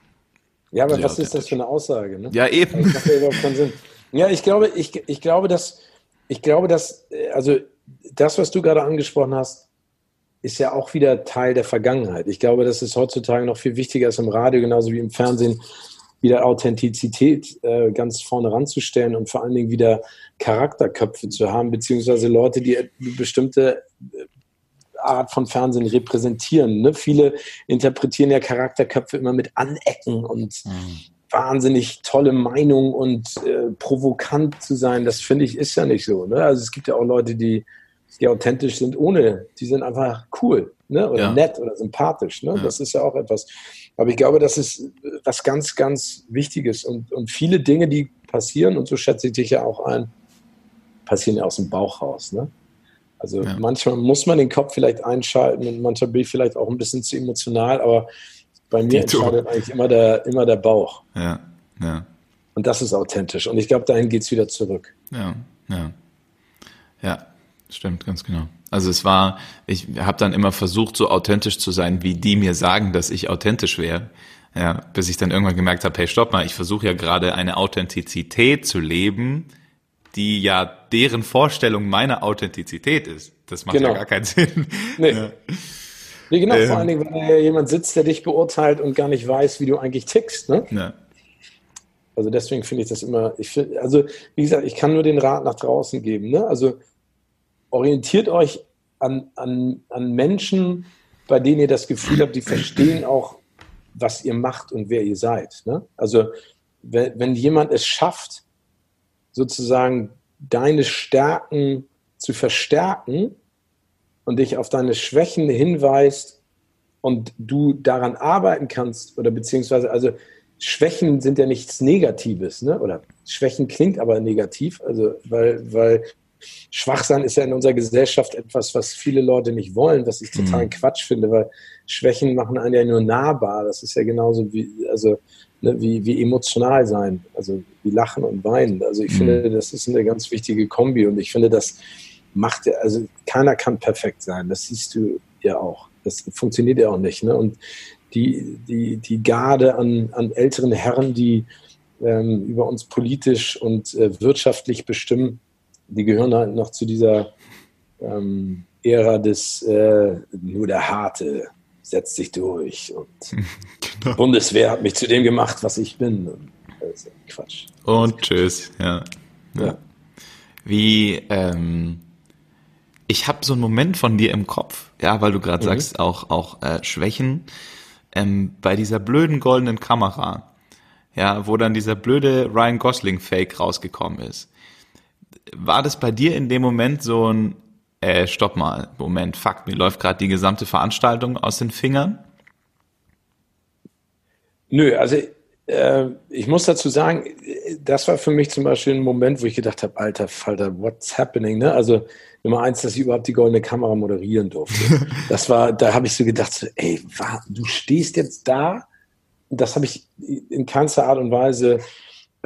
Ja, aber sehr was ist das für eine Aussage? Ne? Ja, eben. Das macht ja überhaupt keinen Sinn. Ja, ich glaube, ich, ich glaube, dass, ich glaube, dass, also das, was du gerade angesprochen hast, ist ja auch wieder Teil der Vergangenheit. Ich glaube, dass es heutzutage noch viel wichtiger ist im Radio, genauso wie im Fernsehen, wieder Authentizität äh, ganz vorne ranzustellen und vor allen Dingen wieder Charakterköpfe zu haben, beziehungsweise Leute, die eine bestimmte äh, Art von Fernsehen repräsentieren. Ne? Viele interpretieren ja Charakterköpfe immer mit Anecken und mhm. wahnsinnig tolle Meinung und äh, provokant zu sein. Das finde ich ist ja nicht so. Ne? Also es gibt ja auch Leute, die, die authentisch sind, ohne, die sind einfach cool ne? oder ja. nett oder sympathisch. Ne? Ja. Das ist ja auch etwas. Aber ich glaube, das ist was ganz, ganz Wichtiges. Und, und viele Dinge, die passieren, und so schätze ich dich ja auch ein, passieren ja aus dem Bauch raus. Ne? Also ja. manchmal muss man den Kopf vielleicht einschalten und manchmal bin ich vielleicht auch ein bisschen zu emotional, aber bei mir entscheidet eigentlich immer der, immer der Bauch. Ja, ja. Und das ist authentisch. Und ich glaube, dahin geht es wieder zurück. Ja, ja. Ja, stimmt, ganz genau. Also es war, ich habe dann immer versucht, so authentisch zu sein, wie die mir sagen, dass ich authentisch wäre. Ja, bis ich dann irgendwann gemerkt habe, hey, stopp mal, ich versuche ja gerade eine Authentizität zu leben, die ja deren Vorstellung meiner Authentizität ist. Das macht genau. ja gar keinen Sinn. Nee. Ja. Nee, genau, ähm, vor allen Dingen, wenn da jemand sitzt, der dich beurteilt und gar nicht weiß, wie du eigentlich tickst. Ne? Ja. Also deswegen finde ich das immer, ich find, also wie gesagt, ich kann nur den Rat nach draußen geben. Ne? Also orientiert euch an, an, an Menschen, bei denen ihr das Gefühl habt, die verstehen auch, was ihr macht und wer ihr seid. Ne? Also wenn, wenn jemand es schafft, sozusagen deine Stärken zu verstärken und dich auf deine Schwächen hinweist und du daran arbeiten kannst oder beziehungsweise, also Schwächen sind ja nichts Negatives, ne? oder Schwächen klingt aber negativ, also weil, weil Schwachsein ist ja in unserer Gesellschaft etwas, was viele Leute nicht wollen, was ich total mhm. Quatsch finde, weil Schwächen machen einen ja nur nahbar. Das ist ja genauso wie, also, ne, wie, wie emotional sein, also wie lachen und weinen. Also ich mhm. finde, das ist eine ganz wichtige Kombi und ich finde, das macht, also keiner kann perfekt sein. Das siehst du ja auch. Das funktioniert ja auch nicht. Ne? Und die, die, die Garde an, an älteren Herren, die ähm, über uns politisch und äh, wirtschaftlich bestimmen, die gehören halt noch zu dieser ähm, Ära des äh, nur der Harte setzt sich durch und genau. Bundeswehr hat mich zu dem gemacht, was ich bin. Und, also Quatsch. Und tschüss, ja. ja. Wie, ähm, ich habe so einen Moment von dir im Kopf, ja, weil du gerade mhm. sagst, auch, auch äh, Schwächen. Ähm, bei dieser blöden goldenen Kamera, ja, wo dann dieser blöde Ryan Gosling Fake rausgekommen ist war das bei dir in dem Moment so ein, äh, stopp mal, Moment, fuck, mir läuft gerade die gesamte Veranstaltung aus den Fingern? Nö, also äh, ich muss dazu sagen, das war für mich zum Beispiel ein Moment, wo ich gedacht habe, alter Falter, what's happening? Ne? Also Nummer eins, dass ich überhaupt die goldene Kamera moderieren durfte. Das war, da habe ich so gedacht, so, ey, war, du stehst jetzt da. Das habe ich in keinster Art und Weise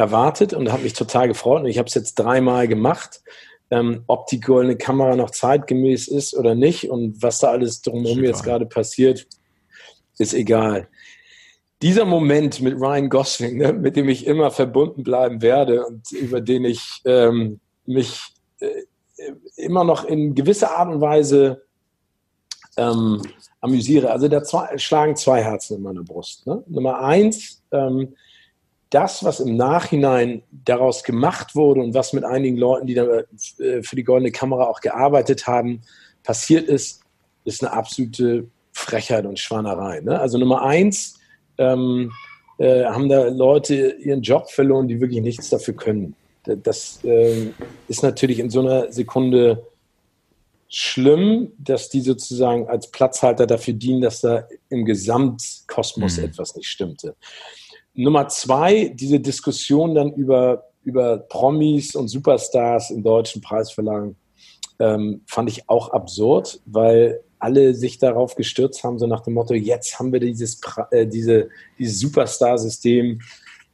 erwartet und habe mich total gefreut. Und ich habe es jetzt dreimal gemacht. Ähm, ob die goldene Kamera noch zeitgemäß ist oder nicht und was da alles drumherum jetzt gerade passiert, ist egal. Dieser Moment mit Ryan Gosling, ne, mit dem ich immer verbunden bleiben werde und über den ich ähm, mich äh, immer noch in gewisser Art und Weise ähm, amüsiere. Also da zwei, schlagen zwei Herzen in meiner Brust. Ne? Nummer eins, ähm, das, was im Nachhinein daraus gemacht wurde und was mit einigen Leuten, die da äh, für die goldene Kamera auch gearbeitet haben, passiert ist, ist eine absolute Frechheit und Schwanerei. Ne? Also Nummer eins, ähm, äh, haben da Leute ihren Job verloren, die wirklich nichts dafür können. Das äh, ist natürlich in so einer Sekunde schlimm, dass die sozusagen als Platzhalter dafür dienen, dass da im Gesamtkosmos mhm. etwas nicht stimmte. Nummer zwei, diese Diskussion dann über, über Promis und Superstars im deutschen Preisverlagen ähm, fand ich auch absurd, weil alle sich darauf gestürzt haben, so nach dem Motto, jetzt haben wir dieses, äh, diese, dieses Superstar-System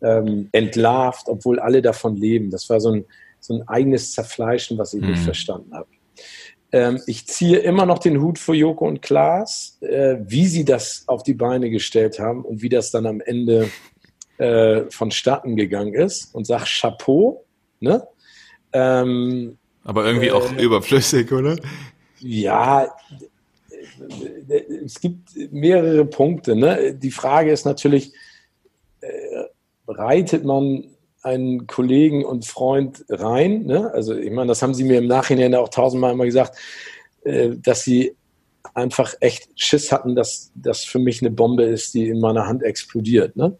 ähm, entlarvt, obwohl alle davon leben. Das war so ein, so ein eigenes Zerfleischen, was ich mhm. nicht verstanden habe. Ähm, ich ziehe immer noch den Hut vor Joko und Klaas, äh, wie sie das auf die Beine gestellt haben und wie das dann am Ende äh, vonstatten gegangen ist und sag Chapeau. Ne? Ähm, Aber irgendwie äh, auch überflüssig, oder? Ja, es gibt mehrere Punkte. Ne? Die Frage ist natürlich, äh, reitet man einen Kollegen und Freund rein? Ne? Also ich meine, das haben sie mir im Nachhinein auch tausendmal immer gesagt, äh, dass sie einfach echt Schiss hatten, dass das für mich eine Bombe ist, die in meiner Hand explodiert. Ne?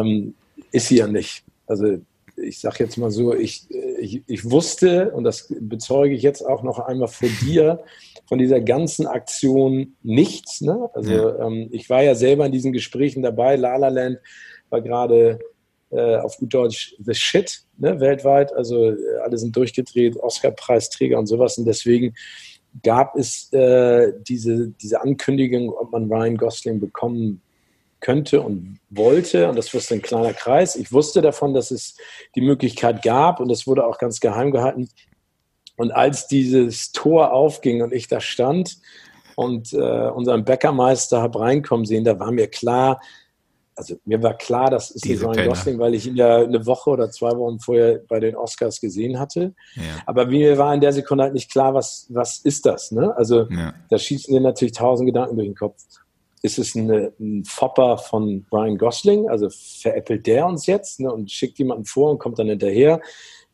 Ähm, ist sie ja nicht. Also ich sage jetzt mal so, ich, ich, ich wusste, und das bezeuge ich jetzt auch noch einmal vor dir, von dieser ganzen Aktion nichts. Ne? Also ja. ähm, ich war ja selber in diesen Gesprächen dabei. La La Land war gerade äh, auf gut Deutsch the shit ne? weltweit. Also äh, alle sind durchgedreht, Oscar-Preisträger und sowas. Und deswegen gab es äh, diese, diese Ankündigung, ob man Ryan Gosling bekommen könnte und wollte. Und das wusste ein kleiner Kreis. Ich wusste davon, dass es die Möglichkeit gab und es wurde auch ganz geheim gehalten. Und als dieses Tor aufging und ich da stand und äh, unseren Bäckermeister habe reinkommen sehen, da war mir klar, also mir war klar, das ist Diese Ryan Gosling, weil ich ihn ja eine Woche oder zwei Wochen vorher bei den Oscars gesehen hatte. Ja. Aber mir war in der Sekunde halt nicht klar, was, was ist das? Ne? Also ja. da schießen dir natürlich tausend Gedanken durch den Kopf. Ist es eine, ein Fopper von Ryan Gosling? Also veräppelt der uns jetzt ne, und schickt jemanden vor und kommt dann hinterher?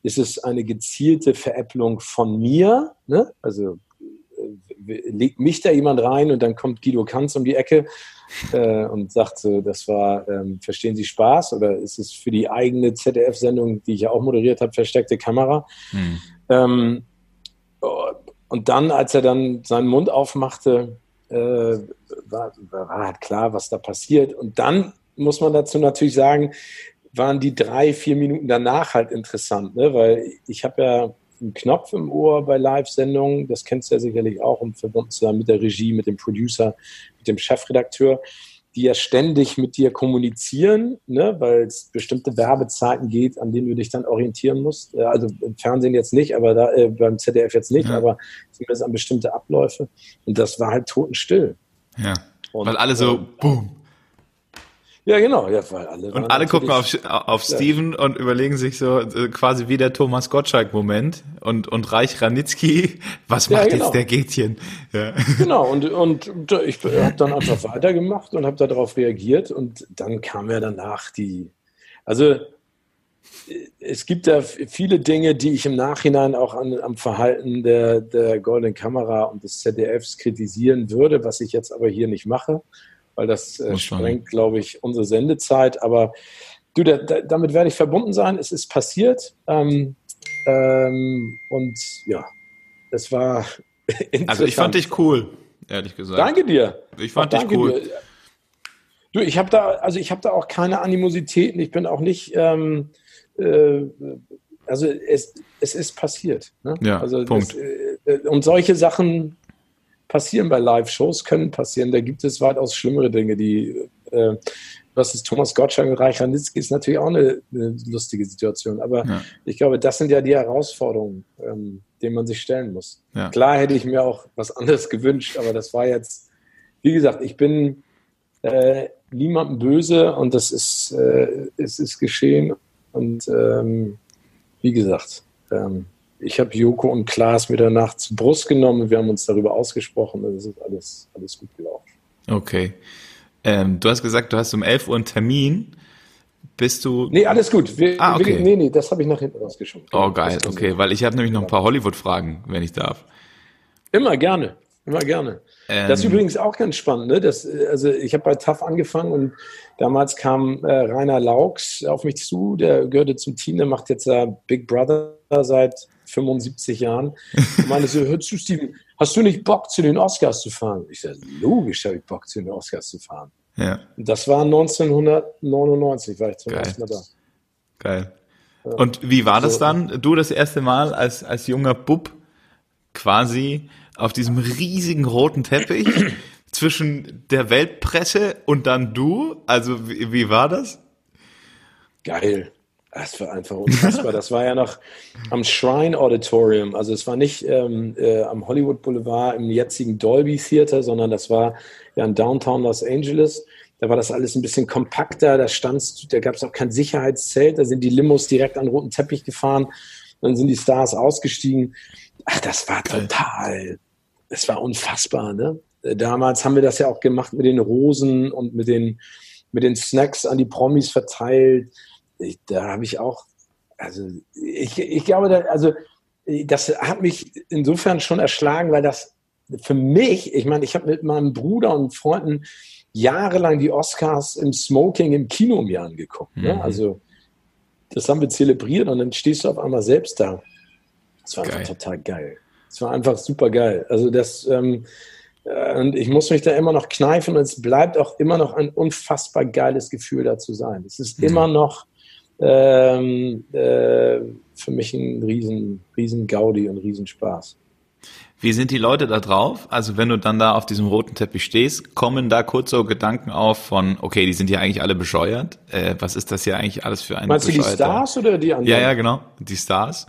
Ist es eine gezielte Veräpplung von mir? Ne? Also legt mich da jemand rein und dann kommt Guido Kanz um die Ecke äh, und sagt so, das war, ähm, verstehen Sie Spaß oder ist es für die eigene ZDF-Sendung, die ich ja auch moderiert habe, versteckte Kamera? Hm. Ähm, und dann, als er dann seinen Mund aufmachte, äh, war, war halt klar, was da passiert. Und dann muss man dazu natürlich sagen, waren die drei, vier Minuten danach halt interessant, ne? weil ich habe ja einen Knopf im Ohr bei Live-Sendungen, das kennst du ja sicherlich auch, um verbunden zu sein mit der Regie, mit dem Producer, mit dem Chefredakteur, die ja ständig mit dir kommunizieren, ne, weil es bestimmte Werbezeiten geht, an denen du dich dann orientieren musst. Also im Fernsehen jetzt nicht, aber da, äh, beim ZDF jetzt nicht, ja. aber zumindest an bestimmte Abläufe. Und das war halt totenstill. Ja. Und, weil alle so, äh, boom, ja, genau. Ja, weil alle und alle gucken auf, auf Steven ja. und überlegen sich so äh, quasi wie der Thomas Gottschalk-Moment und, und Reich Ranitzky, was macht ja, genau. jetzt der Gätchen? Ja. Genau, und, und ich habe dann einfach weitergemacht und habe darauf reagiert und dann kam ja danach die, also es gibt da viele Dinge, die ich im Nachhinein auch an, am Verhalten der, der Golden Kamera und des ZDFs kritisieren würde, was ich jetzt aber hier nicht mache weil das äh, sprengt, glaube ich, unsere Sendezeit. Aber du, da, da, damit werde ich verbunden sein. Es ist passiert. Ähm, ähm, und ja, es war. Also ich fand dich cool, ehrlich gesagt. Danke dir. Ich fand dich cool. Dir. Du, ich habe da, also ich habe da auch keine Animositäten. Ich bin auch nicht. Ähm, äh, also es, es ist passiert. Ne? Ja, also Punkt. Das, äh, und solche Sachen passieren bei Live-Shows, können passieren. Da gibt es weitaus schlimmere Dinge, die, äh, was ist Thomas Gottschalk und Reich Ranitzky ist natürlich auch eine, eine lustige Situation. Aber ja. ich glaube, das sind ja die Herausforderungen, ähm, denen man sich stellen muss. Ja. Klar hätte ich mir auch was anderes gewünscht, aber das war jetzt, wie gesagt, ich bin äh, niemandem böse und das ist, äh, es ist geschehen. Und ähm, wie gesagt, ähm, ich habe Joko und Klaas mit der Nacht zur Brust genommen. Wir haben uns darüber ausgesprochen. Es ist alles, alles gut gelaufen. Okay. Ähm, du hast gesagt, du hast um 11 Uhr einen Termin. Bist du. Nee, alles gut. Wir, ah, okay. Wir, nee, nee, das habe ich nach hinten rausgeschoben. Oh, geil. Okay, weil ich habe nämlich noch ein paar Hollywood-Fragen, wenn ich darf. Immer gerne. Immer gerne. Ähm, das ist übrigens auch ganz spannend. Ne? Das, also ich habe bei TAF angefangen und damals kam äh, Rainer Laux auf mich zu. Der gehörte zum Team, der macht jetzt äh, Big Brother seit 75 Jahren. Und meinte so, hör zu, Steven, hast du nicht Bock, zu den Oscars zu fahren? Ich sage, logisch habe ich Bock, zu den Oscars zu fahren. Ja. Und das war 1999, war ich zum Geil. ersten Mal da. Geil. Und wie war das dann? Du das erste Mal als, als junger Bub quasi auf diesem riesigen roten Teppich zwischen der Weltpresse und dann du? Also wie, wie war das? Geil. Das war einfach unfassbar. Das war ja noch am Shrine Auditorium. Also es war nicht ähm, äh, am Hollywood Boulevard im jetzigen Dolby Theater, sondern das war ja in Downtown Los Angeles. Da war das alles ein bisschen kompakter. Da stand, da gab es auch kein Sicherheitszelt. Da sind die Limos direkt an den roten Teppich gefahren. Dann sind die Stars ausgestiegen. Ach, das war total, das war unfassbar. Ne? Damals haben wir das ja auch gemacht mit den Rosen und mit den, mit den Snacks an die Promis verteilt ich, da habe ich auch, also ich, ich glaube, da, also das hat mich insofern schon erschlagen, weil das für mich, ich meine, ich habe mit meinem Bruder und Freunden jahrelang die Oscars im Smoking im Kino mir angeguckt. Ne? Mhm. Also das haben wir zelebriert und dann stehst du auf einmal selbst da. Das war geil. einfach total geil. Das war einfach super geil. Also das, ähm, äh, und ich muss mich da immer noch kneifen und es bleibt auch immer noch ein unfassbar geiles Gefühl da zu sein. Es ist mhm. immer noch ähm, äh, für mich ein riesen, riesen Gaudi und riesen Spaß. Wie sind die Leute da drauf? Also wenn du dann da auf diesem roten Teppich stehst, kommen da kurz so Gedanken auf von, okay, die sind ja eigentlich alle bescheuert. Äh, was ist das hier eigentlich alles für ein Meinst du die Stars oder die anderen? Ja, ja, genau, die Stars.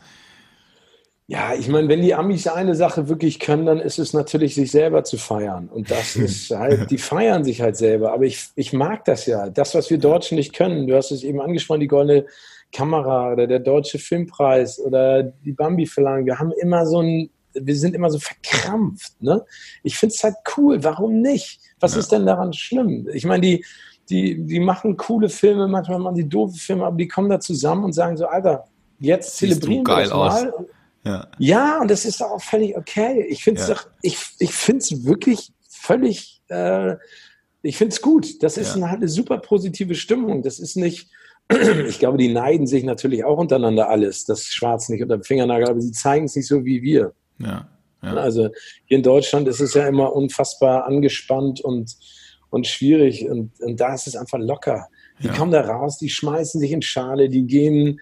Ja, ich meine, wenn die Amis eine Sache wirklich können, dann ist es natürlich, sich selber zu feiern. Und das ist halt, die feiern sich halt selber. Aber ich, ich mag das ja. Das, was wir Deutschen nicht können, du hast es eben angesprochen, die goldene Kamera oder der Deutsche Filmpreis oder die Bambi-Verlangen, wir haben immer so ein, wir sind immer so verkrampft. Ne? Ich finde es halt cool, warum nicht? Was ja. ist denn daran schlimm? Ich meine, die, die, die machen coole Filme, manchmal machen die doofe Filme, aber die kommen da zusammen und sagen so, Alter, jetzt zelebrieren wir das mal. Aus. Ja. ja, und das ist auch völlig okay. Ich finde es ja. ich, ich wirklich völlig, äh, ich finde es gut. Das ist ja. eine, eine super positive Stimmung. Das ist nicht, ich glaube, die neiden sich natürlich auch untereinander alles, das Schwarz nicht unter dem Fingernagel, aber sie zeigen es nicht so wie wir. Ja. ja. Also hier in Deutschland ist es ja immer unfassbar angespannt und, und schwierig und, und da ist es einfach locker. Die ja. kommen da raus, die schmeißen sich in Schale, die gehen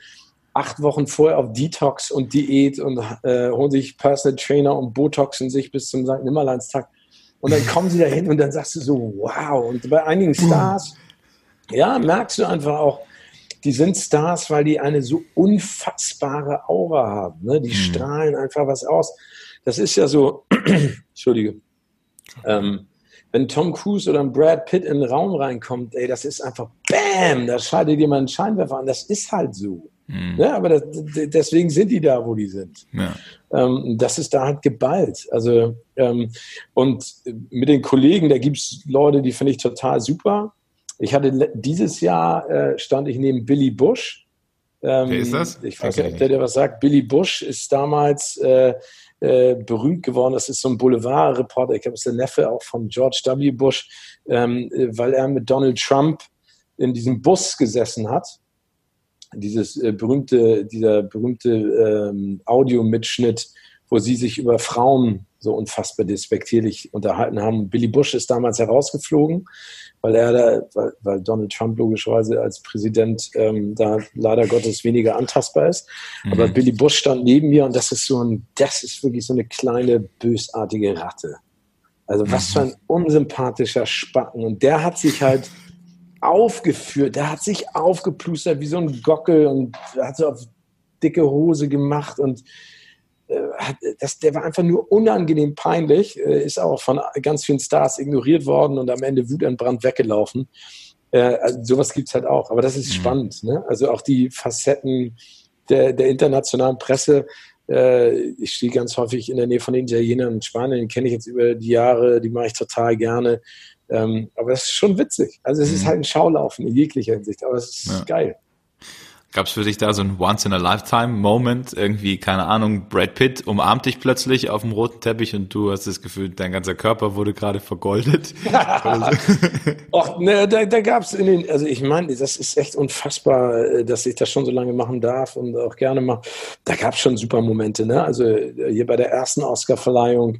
acht Wochen vorher auf Detox und Diät und äh, holen sich Personal Trainer und Botoxen sich bis zum St. Nimmerleinstag. Und dann kommen sie dahin und dann sagst du so, wow. Und bei einigen Stars, ja, merkst du einfach auch, die sind Stars, weil die eine so unfassbare Aura haben. Ne? Die mhm. strahlen einfach was aus. Das ist ja so, Entschuldige, ähm, wenn Tom Cruise oder ein Brad Pitt in den Raum reinkommt, ey, das ist einfach BAM, da schaltet jemand einen Scheinwerfer an. Das ist halt so. Mhm. Ja, aber das, deswegen sind die da, wo die sind. Ja. Ähm, das ist da halt geballt. Also, ähm, und mit den Kollegen, da gibt es Leute, die finde ich total super. Ich hatte dieses Jahr äh, stand ich neben Billy Bush. Ähm, Wer ist das? Ich weiß nicht, ob der was sagt. Billy Bush ist damals äh, äh, berühmt geworden. Das ist so ein Boulevardreporter. Ich glaube, es ist der Neffe auch von George W. Bush, ähm, weil er mit Donald Trump in diesem Bus gesessen hat dieses äh, berühmte, dieser berühmte ähm, Audiomitschnitt, wo sie sich über Frauen so unfassbar despektierlich unterhalten haben. Billy Bush ist damals herausgeflogen, weil er da, weil, weil Donald Trump logischerweise als Präsident ähm, da leider Gottes weniger antastbar ist. Mhm. Aber Billy Bush stand neben mir und das ist so ein, das ist wirklich so eine kleine bösartige Ratte. Also was mhm. für ein unsympathischer Spacken. Und der hat sich halt aufgeführt. Der hat sich aufgeplustert wie so ein Gockel und hat so auf dicke Hose gemacht und äh, das, der war einfach nur unangenehm peinlich, äh, ist auch von ganz vielen Stars ignoriert worden und am Ende wutentbrannt weggelaufen. Äh, also sowas gibt es halt auch, aber das ist mhm. spannend. Ne? Also auch die Facetten der, der internationalen Presse. ich stehe ganz häufig in der Nähe von den Italienern und Spanien, den kenne ich jetzt über die Jahre, die mache ich total gerne. Ähm, aber es ist schon witzig. Also es mhm. ist halt ein Schaulaufen in jeglicher Hinsicht, aber es ist ja. geil. Gab es für dich da so ein Once-in-a-Lifetime-Moment? Irgendwie, keine Ahnung, Brad Pitt umarmt dich plötzlich auf dem roten Teppich und du hast das Gefühl, dein ganzer Körper wurde gerade vergoldet? Och, ne, da, da gab es in den, also ich meine, das ist echt unfassbar, äh, dass ich das schon so lange machen darf und auch gerne mache. Da gab es schon super Momente, ne? Also äh, hier bei der ersten Oscar-Verleihung,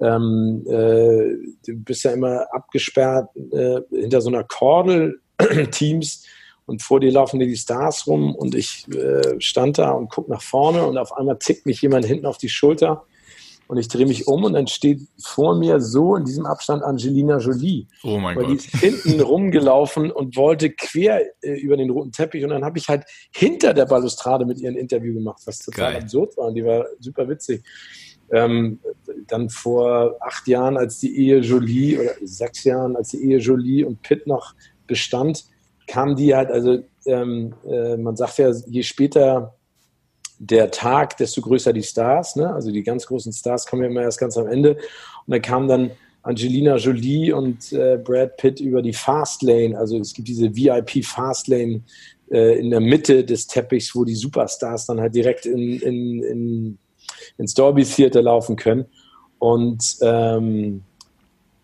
ähm, äh, du bist ja immer abgesperrt äh, hinter so einer Kordel, Teams, und vor dir laufen dir die Stars rum und ich äh, stand da und guck nach vorne und auf einmal tickt mich jemand hinten auf die Schulter und ich drehe mich um und dann steht vor mir so in diesem Abstand Angelina Jolie. Oh mein weil Gott. Die ist hinten rumgelaufen und wollte quer äh, über den roten Teppich und dann habe ich halt hinter der Balustrade mit ihr ein Interview gemacht, was total Geil. absurd war und die war super witzig. Ähm, dann vor acht Jahren, als die Ehe Jolie, oder sechs Jahren, als die Ehe Jolie und Pitt noch bestand, kam die halt, also ähm, äh, man sagt ja, je später der Tag, desto größer die Stars. Ne? Also die ganz großen Stars kommen ja immer erst ganz am Ende. Und dann kam dann Angelina Jolie und äh, Brad Pitt über die Fastlane. Also es gibt diese VIP Fastlane äh, in der Mitte des Teppichs, wo die Superstars dann halt direkt in, in, in ins Dolby Theater laufen können. Und ähm,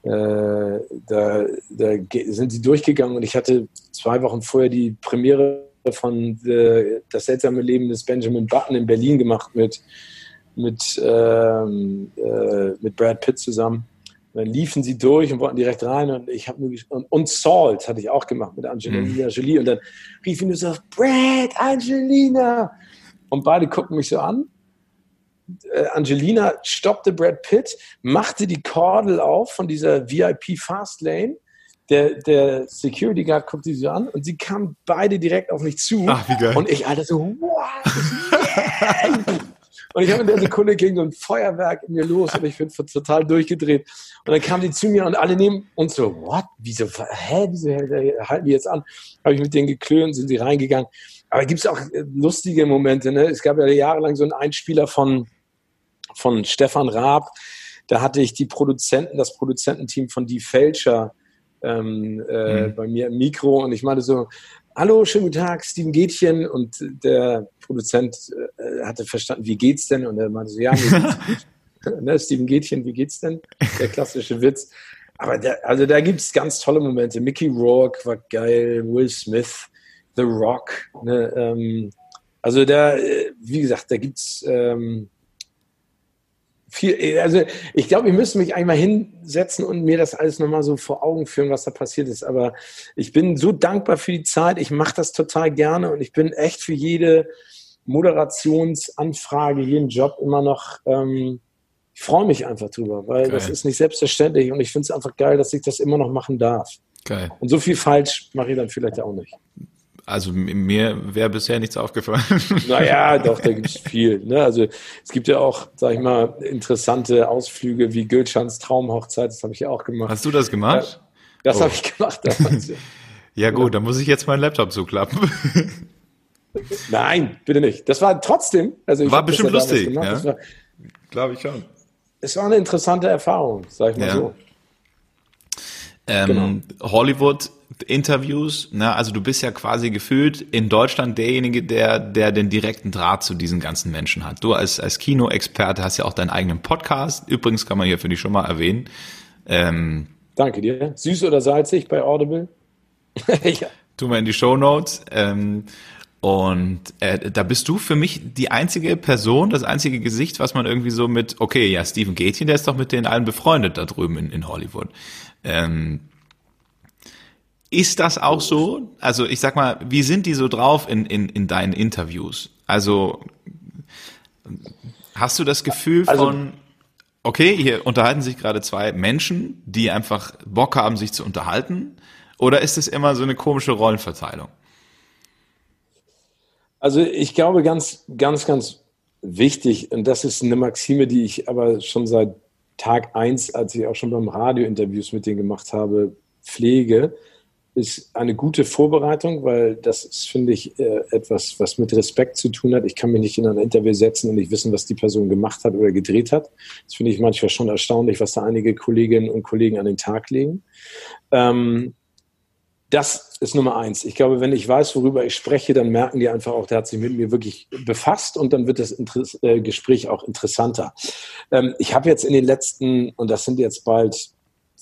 äh, da, da, sind sie durchgegangen und ich hatte zwei Wochen vorher die Premiere von The, Das seltsame Leben des Benjamin Button in Berlin gemacht mit, mit, ähm, äh, mit Brad Pitt zusammen. Und dann liefen sie durch und wollten direkt rein und ich habe nur und, und Salt hatte ich auch gemacht mit Angelina mhm. Jolie und dann rief ich nur so Brad, Angelina und beide gucken mich so an äh, Angelina stoppte Brad Pitt, machte die Kordel auf von dieser VIP Fastlane. Der, der Security Guard guckte sie so an und sie kamen beide direkt auf mich zu. Ach, wie geil. Und ich, Alter, so, what? Und ich habe in der Sekunde ging so ein Feuerwerk in mir los und ich bin total durchgedreht. Und dann kamen die zu mir und alle nehmen uns so, what? Wieso, hä, wieso halten die jetzt an? Habe ich mit denen geklönt, sind sie reingegangen. Aber gibt es auch äh, lustige Momente, ne? Es gab ja jahrelang so einen Einspieler von, von Stefan Raab. Da hatte ich die Produzenten, das Produzententeam von Die Fälscher ähm, äh, mhm. bei mir im Mikro und ich meinte so, hallo, schönen guten Tag, Steven Gätchen. Und der Produzent äh, hatte verstanden, wie geht's denn? Und er meinte so, ja, ne, Steven Gätchen, wie geht's denn? Der klassische Witz. Aber der, also da gibt's ganz tolle Momente. Mickey Rourke war geil, Will Smith, The Rock. Ne, ähm, also da, äh, wie gesagt, da gibt's ähm, viel, also ich glaube, ich müsste mich einmal hinsetzen und mir das alles nochmal so vor Augen führen, was da passiert ist. Aber ich bin so dankbar für die Zeit. Ich mache das total gerne und ich bin echt für jede Moderationsanfrage, jeden Job immer noch. Ähm, ich freue mich einfach drüber, weil geil. das ist nicht selbstverständlich und ich finde es einfach geil, dass ich das immer noch machen darf. Geil. Und so viel falsch mache ich dann vielleicht auch nicht. Also mir wäre bisher nichts aufgefallen. Naja, doch, da gibt es viel. Ne? Also es gibt ja auch, sag ich mal, interessante Ausflüge wie Gülschans Traumhochzeit, das habe ich ja auch gemacht. Hast du das gemacht? Ja, das oh. habe ich gemacht damals. ja gut, dann muss ich jetzt meinen Laptop zuklappen. Nein, bitte nicht. Das war trotzdem, also war bestimmt ja lustig, ja? Glaube ich schon. Es war eine interessante Erfahrung, sag ich mal ja. so. Ähm, genau. Hollywood Interviews, ne? also du bist ja quasi gefühlt in Deutschland derjenige, der, der den direkten Draht zu diesen ganzen Menschen hat. Du als, als Kinoexperte hast ja auch deinen eigenen Podcast. Übrigens kann man hier für dich schon mal erwähnen. Ähm, Danke dir. Süß oder salzig bei Audible? ja. Tu mal in die Show Notes. Ähm, und äh, da bist du für mich die einzige Person, das einzige Gesicht, was man irgendwie so mit, okay, ja, Steven Gätchen, der ist doch mit den allen befreundet da drüben in, in Hollywood. Ähm, ist das auch so? Also ich sag mal, wie sind die so drauf in, in, in deinen Interviews? Also hast du das Gefühl also, von, okay, hier unterhalten sich gerade zwei Menschen, die einfach Bock haben, sich zu unterhalten? Oder ist es immer so eine komische Rollenverteilung? Also ich glaube ganz, ganz, ganz wichtig, und das ist eine Maxime, die ich aber schon seit Tag eins, als ich auch schon beim Radio Interviews mit denen gemacht habe, pflege, ist eine gute Vorbereitung, weil das ist, finde ich, äh, etwas, was mit Respekt zu tun hat. Ich kann mich nicht in ein Interview setzen und nicht wissen, was die Person gemacht hat oder gedreht hat. Das finde ich manchmal schon erstaunlich, was da einige Kolleginnen und Kollegen an den Tag legen. Ähm, das ist Nummer eins. Ich glaube, wenn ich weiß, worüber ich spreche, dann merken die einfach auch, der hat sich mit mir wirklich befasst und dann wird das Interess äh, Gespräch auch interessanter. Ähm, ich habe jetzt in den letzten, und das sind jetzt bald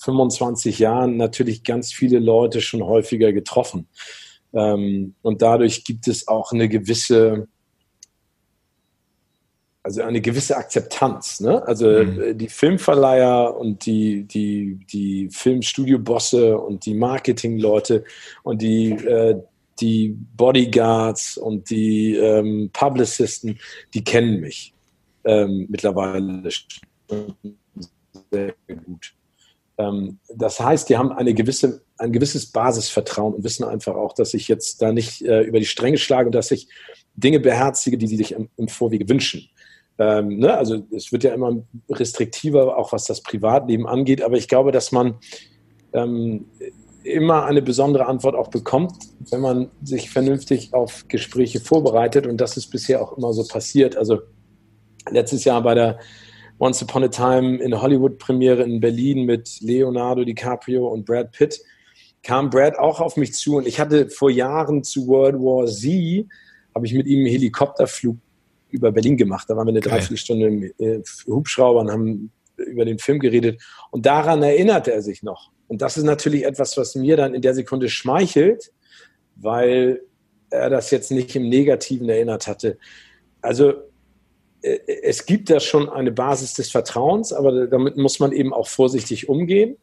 25 Jahren natürlich ganz viele Leute schon häufiger getroffen. Ähm, und dadurch gibt es auch eine gewisse, also eine gewisse Akzeptanz. Ne? Also mhm. die Filmverleiher und die, die, die Filmstudio-Bosse und die Marketingleute und die, äh, die Bodyguards und die ähm, Publicisten, die kennen mich ähm, mittlerweile sehr gut. Ähm, das heißt, die haben eine gewisse, ein gewisses Basisvertrauen und wissen einfach auch, dass ich jetzt da nicht äh, über die Stränge schlage und dass ich Dinge beherzige, die sie sich im, im Vorwege wünschen. Ähm, ne? Also es wird ja immer restriktiver, auch was das Privatleben angeht, aber ich glaube, dass man ähm, immer eine besondere Antwort auch bekommt, wenn man sich vernünftig auf Gespräche vorbereitet und das ist bisher auch immer so passiert. Also letztes Jahr bei der Once Upon a Time in Hollywood Premiere in Berlin mit Leonardo DiCaprio und Brad Pitt kam Brad auch auf mich zu und ich hatte vor Jahren zu World War Z habe ich mit ihm einen Helikopterflug über Berlin gemacht. Da waren wir eine Dreiviertelstunde im äh, Hubschrauber und haben über den Film geredet und daran erinnerte er sich noch. Und das ist natürlich etwas, was mir dann in der Sekunde schmeichelt, weil er das jetzt nicht im Negativen erinnert hatte. Also es gibt da schon eine Basis des Vertrauens, aber damit muss man eben auch vorsichtig umgehen.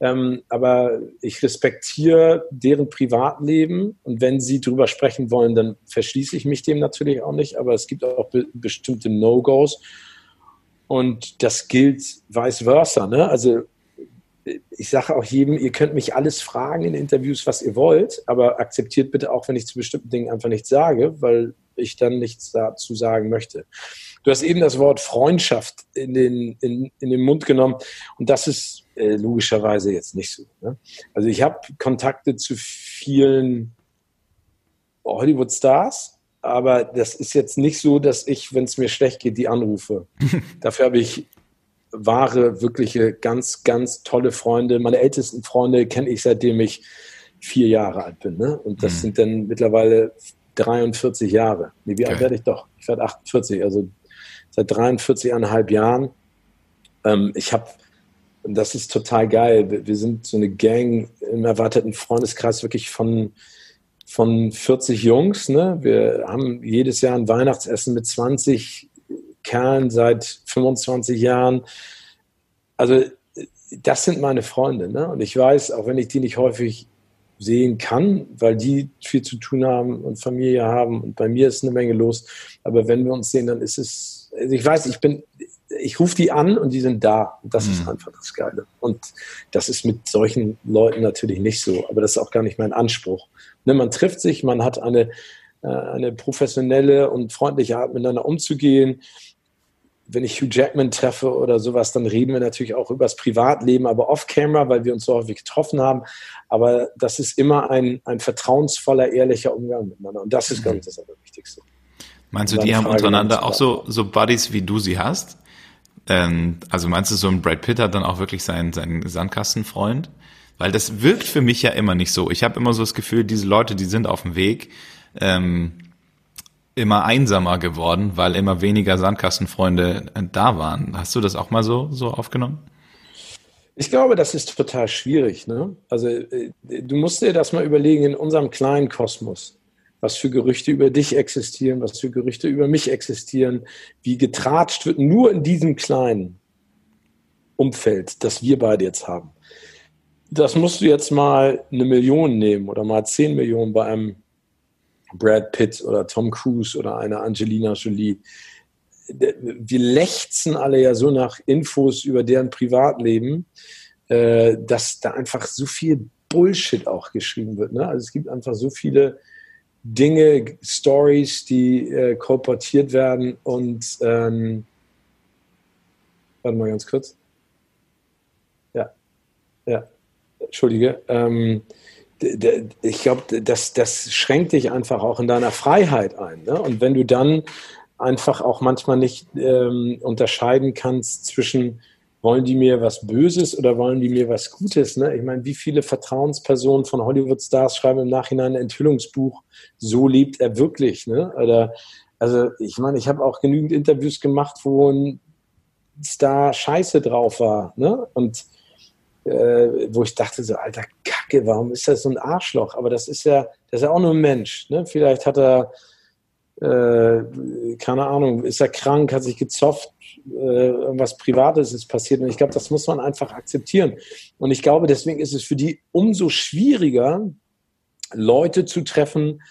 Ähm, aber ich respektiere deren Privatleben und wenn sie darüber sprechen wollen, dann verschließe ich mich dem natürlich auch nicht. Aber es gibt auch be bestimmte No-Gos und das gilt vice versa. Ne? Also ich sage auch jedem, ihr könnt mich alles fragen in Interviews, was ihr wollt, aber akzeptiert bitte auch, wenn ich zu bestimmten Dingen einfach nichts sage, weil ich dann nichts dazu sagen möchte. Du hast eben das Wort Freundschaft in den, in, in den Mund genommen und das ist äh, logischerweise jetzt nicht so. Ne? Also ich habe Kontakte zu vielen Hollywood-Stars, aber das ist jetzt nicht so, dass ich, wenn es mir schlecht geht, die anrufe. Dafür habe ich wahre, wirkliche, ganz, ganz tolle Freunde. Meine ältesten Freunde kenne ich seitdem ich vier Jahre alt bin. Ne? Und das mhm. sind dann mittlerweile 43 Jahre. Nee, wie okay. alt werde ich doch? Ich werde 48, also seit 43,5 Jahren. Ähm, ich habe, das ist total geil, wir, sind so eine Gang im erwarteten Freundeskreis wirklich von, von 40 Jungs. Ne? Wir haben jedes Jahr ein Weihnachtsessen mit 20 Kerlen seit 25 Jahren. Also das sind meine Freunde. Ne? Und ich weiß, auch wenn ich die nicht häufig sehen kann, weil die viel zu tun haben und Familie haben und bei mir ist eine Menge los. Aber wenn wir uns sehen, dann ist es, ich weiß, ich bin, ich rufe die an und die sind da. Das mhm. ist einfach das Geile. Und das ist mit solchen Leuten natürlich nicht so, aber das ist auch gar nicht mein Anspruch. Ne, man trifft sich, man hat eine, äh, eine professionelle und freundliche Art, miteinander umzugehen wenn ich Hugh Jackman treffe oder sowas, dann reden wir natürlich auch über das Privatleben, aber off-camera, weil wir uns so häufig getroffen haben. Aber das ist immer ein, ein vertrauensvoller, ehrlicher Umgang miteinander. Und das ist, glaube ich, das Allerwichtigste. Meinst du, die haben untereinander auch so, so Buddies, wie du sie hast? Ähm, also meinst du, so ein Brad Pitt hat dann auch wirklich seinen, seinen Sandkastenfreund? Weil das wirkt für mich ja immer nicht so. Ich habe immer so das Gefühl, diese Leute, die sind auf dem Weg. Ähm, immer einsamer geworden, weil immer weniger Sandkastenfreunde da waren. Hast du das auch mal so, so aufgenommen? Ich glaube, das ist total schwierig. Ne? Also äh, du musst dir das mal überlegen in unserem kleinen Kosmos, was für Gerüchte über dich existieren, was für Gerüchte über mich existieren, wie getratscht wird nur in diesem kleinen Umfeld, das wir beide jetzt haben. Das musst du jetzt mal eine Million nehmen oder mal zehn Millionen bei einem Brad Pitt oder Tom Cruise oder eine Angelina Jolie. Wir lechzen alle ja so nach Infos über deren Privatleben, äh, dass da einfach so viel Bullshit auch geschrieben wird. Ne? Also es gibt einfach so viele Dinge, Stories, die äh, kolportiert werden und ähm, warte mal ganz kurz. Ja, ja, entschuldige. Ähm, ich glaube, das, das schränkt dich einfach auch in deiner Freiheit ein. Ne? Und wenn du dann einfach auch manchmal nicht ähm, unterscheiden kannst zwischen, wollen die mir was Böses oder wollen die mir was Gutes? Ne? Ich meine, wie viele Vertrauenspersonen von Hollywood-Stars schreiben im Nachhinein ein Enthüllungsbuch, so lebt er wirklich. Ne? Oder, also ich meine, ich habe auch genügend Interviews gemacht, wo ein Star scheiße drauf war. Ne? Und äh, wo ich dachte so, alter Kacke, warum ist das so ein Arschloch? Aber das ist ja, das ist ja auch nur ein Mensch. Ne? Vielleicht hat er, äh, keine Ahnung, ist er krank, hat sich gezofft, irgendwas Privates ist passiert. Und ich glaube, das muss man einfach akzeptieren. Und ich glaube, deswegen ist es für die umso schwieriger, Leute zu treffen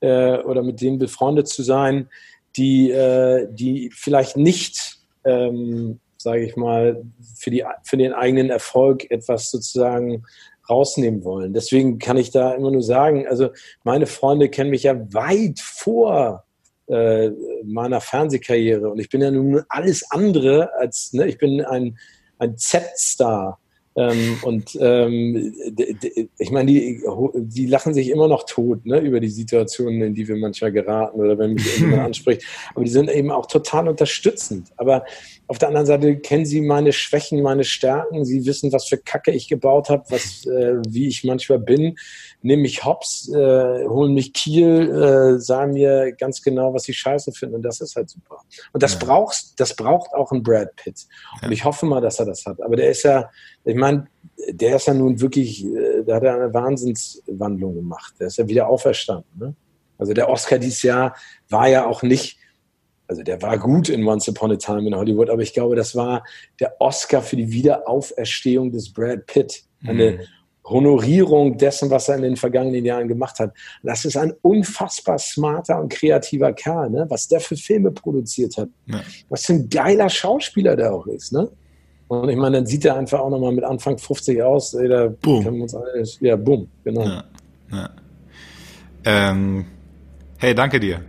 äh, oder mit denen befreundet zu sein, die, äh, die vielleicht nicht ähm, sage ich mal, für, die, für den eigenen Erfolg etwas sozusagen rausnehmen wollen. Deswegen kann ich da immer nur sagen, also meine Freunde kennen mich ja weit vor äh, meiner Fernsehkarriere und ich bin ja nun alles andere als, ne, ich bin ein, ein Z-Star ähm, und ähm, ich meine, die, die lachen sich immer noch tot ne, über die Situationen, in die wir manchmal geraten oder wenn mich jemand anspricht. Aber die sind eben auch total unterstützend. Aber auf der anderen Seite kennen sie meine Schwächen, meine Stärken. Sie wissen, was für Kacke ich gebaut habe, was, äh, wie ich manchmal bin. Nehmen mich hops, äh, holen mich Kiel, äh, sagen mir ganz genau, was sie scheiße finden. Und das ist halt super. Und das ja. brauchst, das braucht auch ein Brad Pitt. Und ich hoffe mal, dass er das hat. Aber der ist ja, ich meine, der ist ja nun wirklich, äh, da hat er eine Wahnsinnswandlung gemacht. Der ist ja wieder auferstanden. Ne? Also der Oscar dieses Jahr war ja auch nicht, also der war gut in Once Upon a Time in Hollywood, aber ich glaube, das war der Oscar für die Wiederauferstehung des Brad Pitt. Eine mhm. Honorierung dessen, was er in den vergangenen Jahren gemacht hat. Das ist ein unfassbar smarter und kreativer Kerl, ne? was der für Filme produziert hat. Ja. Was für ein geiler Schauspieler der auch ist. Ne? Und ich meine, dann sieht er einfach auch nochmal mit Anfang 50 aus. Ey, da boom. Können wir uns alles, ja, boom, genau. Ja, ja. Ähm, hey, danke dir.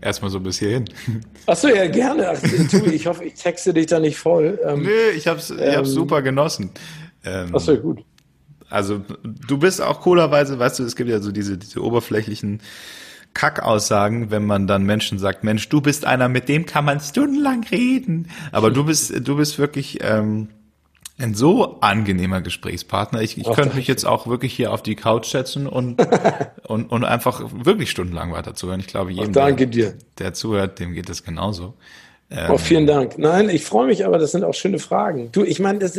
erstmal so bis hierhin. Achso, ja, gerne. Ach, tu, ich hoffe, ich texte dich da nicht voll. Ähm, nee, ich hab's, ich hab's ähm, super genossen. Ähm, Achso, gut. Also du bist auch coolerweise, weißt du, es gibt ja so diese, diese oberflächlichen Kackaussagen, wenn man dann Menschen sagt, Mensch, du bist einer, mit dem kann man stundenlang reden. Aber du bist, du bist wirklich ähm, ein so angenehmer Gesprächspartner. Ich, ich könnte mich jetzt auch wirklich hier auf die Couch setzen und, und, und einfach wirklich stundenlang weiter zuhören. Ich glaube, jedem, der, dir. der zuhört, dem geht es genauso. Ähm, oh, vielen Dank. Nein, ich freue mich aber, das sind auch schöne Fragen. Du, ich meine, das,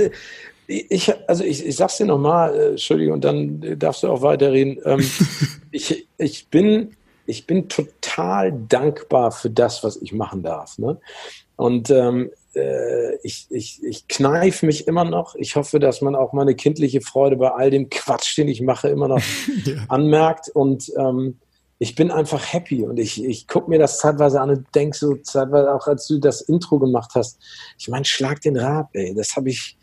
ich, also ich, ich sag's dir nochmal, äh, Entschuldigung, und dann darfst du auch weiterreden. Ähm, ich, ich bin, ich bin total dankbar für das, was ich machen darf. Ne? Und ähm, äh, ich, ich, ich kneif mich immer noch. Ich hoffe, dass man auch meine kindliche Freude bei all dem Quatsch, den ich mache, immer noch ja. anmerkt. Und ähm, ich bin einfach happy und ich, ich gucke mir das zeitweise an und denke so, zeitweise auch als du das Intro gemacht hast, ich meine, schlag den Rab, ey. Das habe ich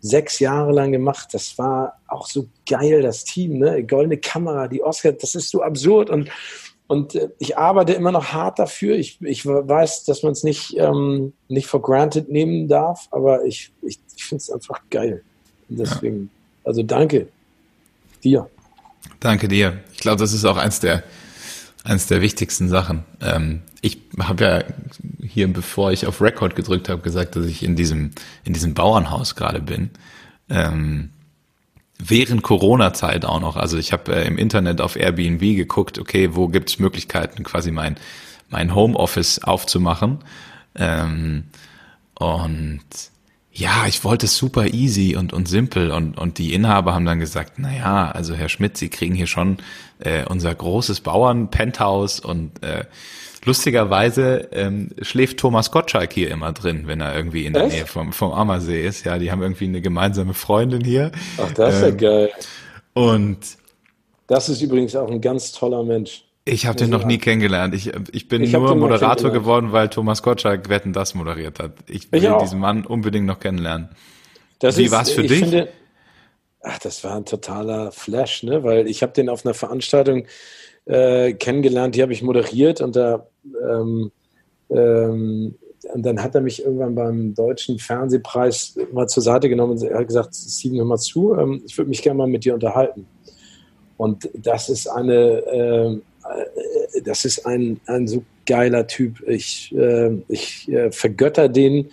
sechs Jahre lang gemacht. Das war auch so geil, das Team, ne? Goldene Kamera, die Oscar, das ist so absurd und und äh, ich arbeite immer noch hart dafür. Ich, ich weiß, dass man es nicht, ähm, nicht for granted nehmen darf, aber ich, ich, ich finde es einfach geil. Und deswegen, ja. also danke dir. Danke dir. Ich glaube, das ist auch eins der, eins der wichtigsten Sachen. Ähm, ich habe ja hier, bevor ich auf Record gedrückt habe, gesagt, dass ich in diesem, in diesem Bauernhaus gerade bin. Ähm, während Corona-Zeit auch noch. Also ich habe äh, im Internet auf Airbnb geguckt, okay, wo gibt's Möglichkeiten, quasi mein, mein Homeoffice aufzumachen. Ähm, und ja, ich wollte es super easy und, und simpel und, und die Inhaber haben dann gesagt, na ja, also Herr Schmidt, Sie kriegen hier schon äh, unser großes Bauern-Penthouse und äh, Lustigerweise ähm, schläft Thomas Gottschalk hier immer drin, wenn er irgendwie in der Echt? Nähe vom, vom Ammersee ist. Ja, die haben irgendwie eine gemeinsame Freundin hier. Ach, das ist ähm, ja geil. Und das ist übrigens auch ein ganz toller Mensch. Ich habe den noch nie kennengelernt. Ich, ich bin ich nur Moderator geworden, weil Thomas Gottschalk Wetten das moderiert hat. Ich will ich diesen Mann unbedingt noch kennenlernen. Das Wie war es für dich? Finde, ach, das war ein totaler Flash, ne? Weil ich habe den auf einer Veranstaltung äh, kennengelernt, die habe ich moderiert und da ähm, ähm, und dann hat er mich irgendwann beim deutschen Fernsehpreis mal zur Seite genommen und hat gesagt, Steven, hör mal zu, ähm, ich würde mich gerne mal mit dir unterhalten. Und das ist eine, äh, das ist ein, ein so geiler Typ. Ich, äh, ich äh, vergötter den,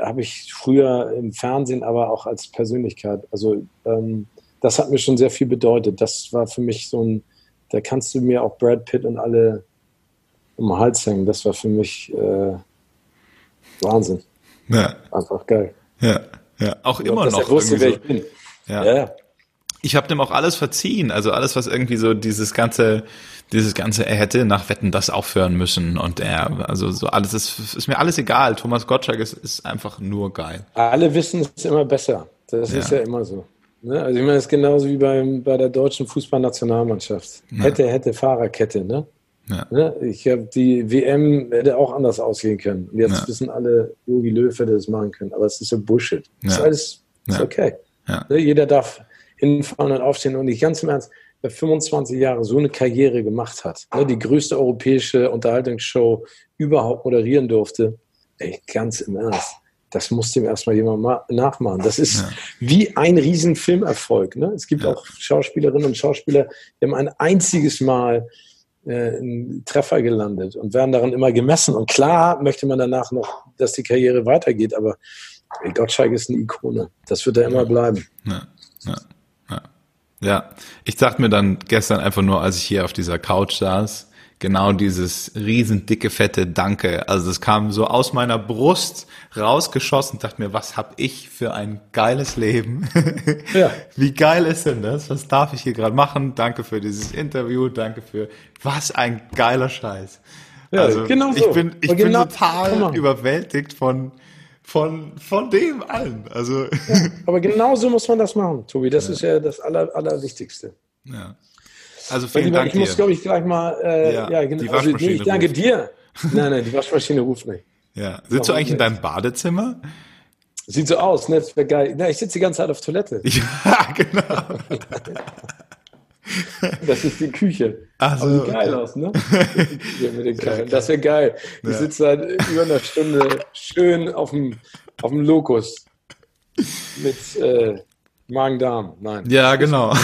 habe ich früher im Fernsehen, aber auch als Persönlichkeit. Also ähm, das hat mir schon sehr viel bedeutet. Das war für mich so ein, da kannst du mir auch Brad Pitt und alle um den Hals hängen. Das war für mich äh, Wahnsinn. Ja. Einfach geil. Ja, ja. Auch immer noch. Er wusste, wer so. ich bin. Ja. ja. Ich habe dem auch alles verziehen. Also alles, was irgendwie so dieses ganze, dieses ganze, er hätte nach Wetten das aufhören müssen und er, also so alles ist, ist mir alles egal. Thomas Gottschalk ist, ist einfach nur geil. Alle wissen es immer besser. Das ja. ist ja immer so. Ne? Also ich meine, es ist genauso wie beim, bei der deutschen Fußballnationalmannschaft. Ja. Hätte, hätte Fahrerkette, ne? Ja. Ne? Ich habe die WM hätte auch anders ausgehen können. Und jetzt ja. wissen alle, Jogi Löw hätte das machen können. Aber es ist so Bullshit. Das ist alles ist okay. Ne? Jeder darf hinfahren und aufstehen und nicht ganz im Ernst, wer 25 Jahre so eine Karriere gemacht hat, ne? die größte europäische Unterhaltungsshow überhaupt moderieren durfte, ey, ganz im Ernst das muss dem erstmal jemand nachmachen. Das ist ja. wie ein Riesenfilmerfolg. Ne? Es gibt ja. auch Schauspielerinnen und Schauspieler, die haben ein einziges Mal äh, einen Treffer gelandet und werden daran immer gemessen. Und klar möchte man danach noch, dass die Karriere weitergeht, aber ey, Gottschalk ist eine Ikone. Das wird er immer bleiben. Ja. Ja. Ich dachte mir dann gestern einfach nur, als ich hier auf dieser Couch saß, genau dieses riesen dicke fette Danke. Also es kam so aus meiner Brust rausgeschossen. Dachte mir, was hab ich für ein geiles Leben? Ja. Wie geil ist denn das? Was darf ich hier gerade machen? Danke für dieses Interview. Danke für was ein geiler Scheiß. Ja, also genau so. ich bin ich bin genau, total überwältigt von von von dem allen. Also ja, aber genau so muss man das machen, Tobi. Das ja. ist ja das aller allerwichtigste. Ja. Also vielen lieber, Dank Ich muss, glaube ich, gleich mal, äh, ja, ja genau. Also, nee, ich danke ruft. dir. Nein, nein, die Waschmaschine ruft nicht. Ja. Sitzt du eigentlich in deinem Badezimmer? Sieht so aus, ne? Das wäre geil. Na, ich sitze die ganze Zeit auf Toilette. Ja, genau. Das ist die Küche. Also, Aber sieht geil aus, ne? Das wäre geil. Ich sitze seit über einer Stunde schön auf dem, auf dem Lokus mit äh, Magen-Darm. Nein. Ja, genau.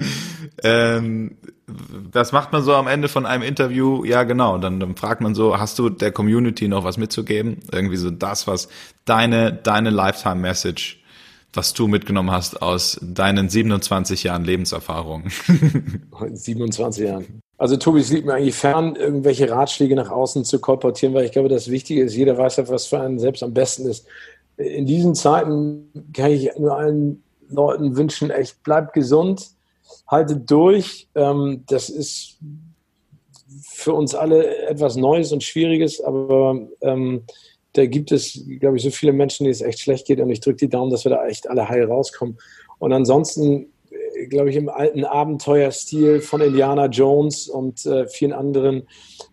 ähm, was macht man so am Ende von einem Interview? Ja, genau. Dann, dann fragt man so, hast du der Community noch was mitzugeben? Irgendwie so das, was deine, deine Lifetime-Message was du mitgenommen hast aus deinen 27 Jahren Lebenserfahrung. 27 Jahren. Also Tobi, es liegt mir eigentlich fern, irgendwelche Ratschläge nach außen zu kolportieren, weil ich glaube, das Wichtige ist, jeder weiß ja, was für einen selbst am besten ist. In diesen Zeiten kann ich nur allen Leuten wünschen, echt bleibt gesund, haltet durch. Ähm, das ist für uns alle etwas Neues und Schwieriges, aber ähm, da gibt es, glaube ich, so viele Menschen, denen es echt schlecht geht und ich drücke die Daumen, dass wir da echt alle heil rauskommen. Und ansonsten, äh, glaube ich, im alten Abenteuerstil von Indiana Jones und äh, vielen anderen,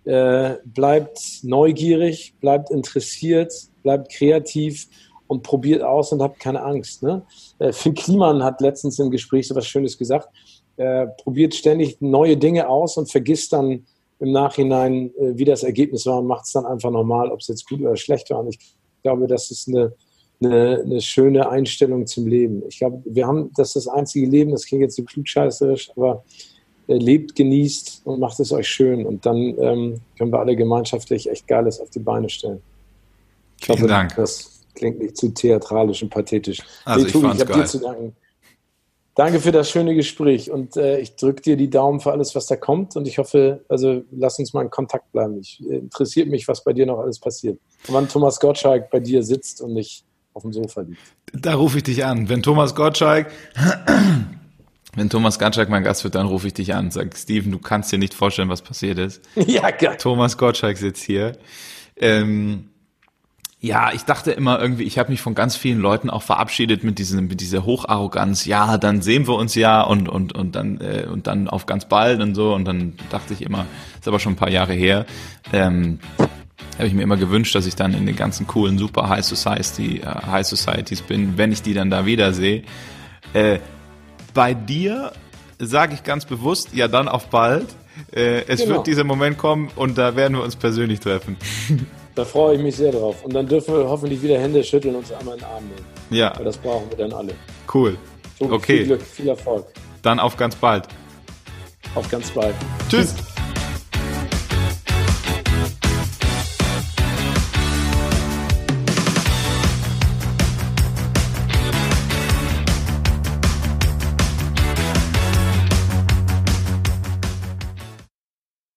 äh, bleibt neugierig, bleibt interessiert, bleibt kreativ und probiert aus und habt keine Angst. Ne? Äh, Finn Kliman hat letztens im Gespräch so was Schönes gesagt. Äh, probiert ständig neue Dinge aus und vergisst dann im Nachhinein, äh, wie das Ergebnis war macht es dann einfach normal, ob es jetzt gut oder schlecht war. Und ich glaube, das ist eine, eine, eine, schöne Einstellung zum Leben. Ich glaube, wir haben, das ist das einzige Leben, das klingt jetzt so klugscheißerisch, aber äh, lebt, genießt und macht es euch schön. Und dann ähm, können wir alle gemeinschaftlich echt Geiles auf die Beine stellen. Ich Vielen hoffe, Dank. Das klingt nicht zu theatralisch und pathetisch. Also Tobi, ich, ich habe dir zu danken. Danke für das schöne Gespräch und äh, ich drücke dir die Daumen für alles, was da kommt und ich hoffe, also lass uns mal in Kontakt bleiben. Ich, äh, interessiert mich, was bei dir noch alles passiert. wann Thomas Gottschalk bei dir sitzt und nicht auf dem Sofa liegt. Da rufe ich dich an. Wenn Thomas Gottschalk, wenn Thomas Gottschalk mein Gast wird, dann rufe ich dich an. Sag, Steven, du kannst dir nicht vorstellen, was passiert ist. ja, geil. Thomas Gottschalk sitzt hier. Ähm, ja, ich dachte immer irgendwie, ich habe mich von ganz vielen Leuten auch verabschiedet mit diesem mit dieser Hocharroganz. Ja, dann sehen wir uns ja und und und dann äh, und dann auf ganz bald und so und dann dachte ich immer, ist aber schon ein paar Jahre her. Ähm, habe ich mir immer gewünscht, dass ich dann in den ganzen coolen super High Society äh, High Societies bin, wenn ich die dann da wiedersehe. Äh, bei dir sage ich ganz bewusst, ja dann auf bald. Äh, es genau. wird dieser Moment kommen und da werden wir uns persönlich treffen. Da freue ich mich sehr drauf. Und dann dürfen wir hoffentlich wieder Hände schütteln und uns einmal in den Arm nehmen. Ja. Weil das brauchen wir dann alle. Cool. So, okay. Viel Glück, viel Erfolg. Dann auf ganz bald. Auf ganz bald. Tschüss. Tschüss.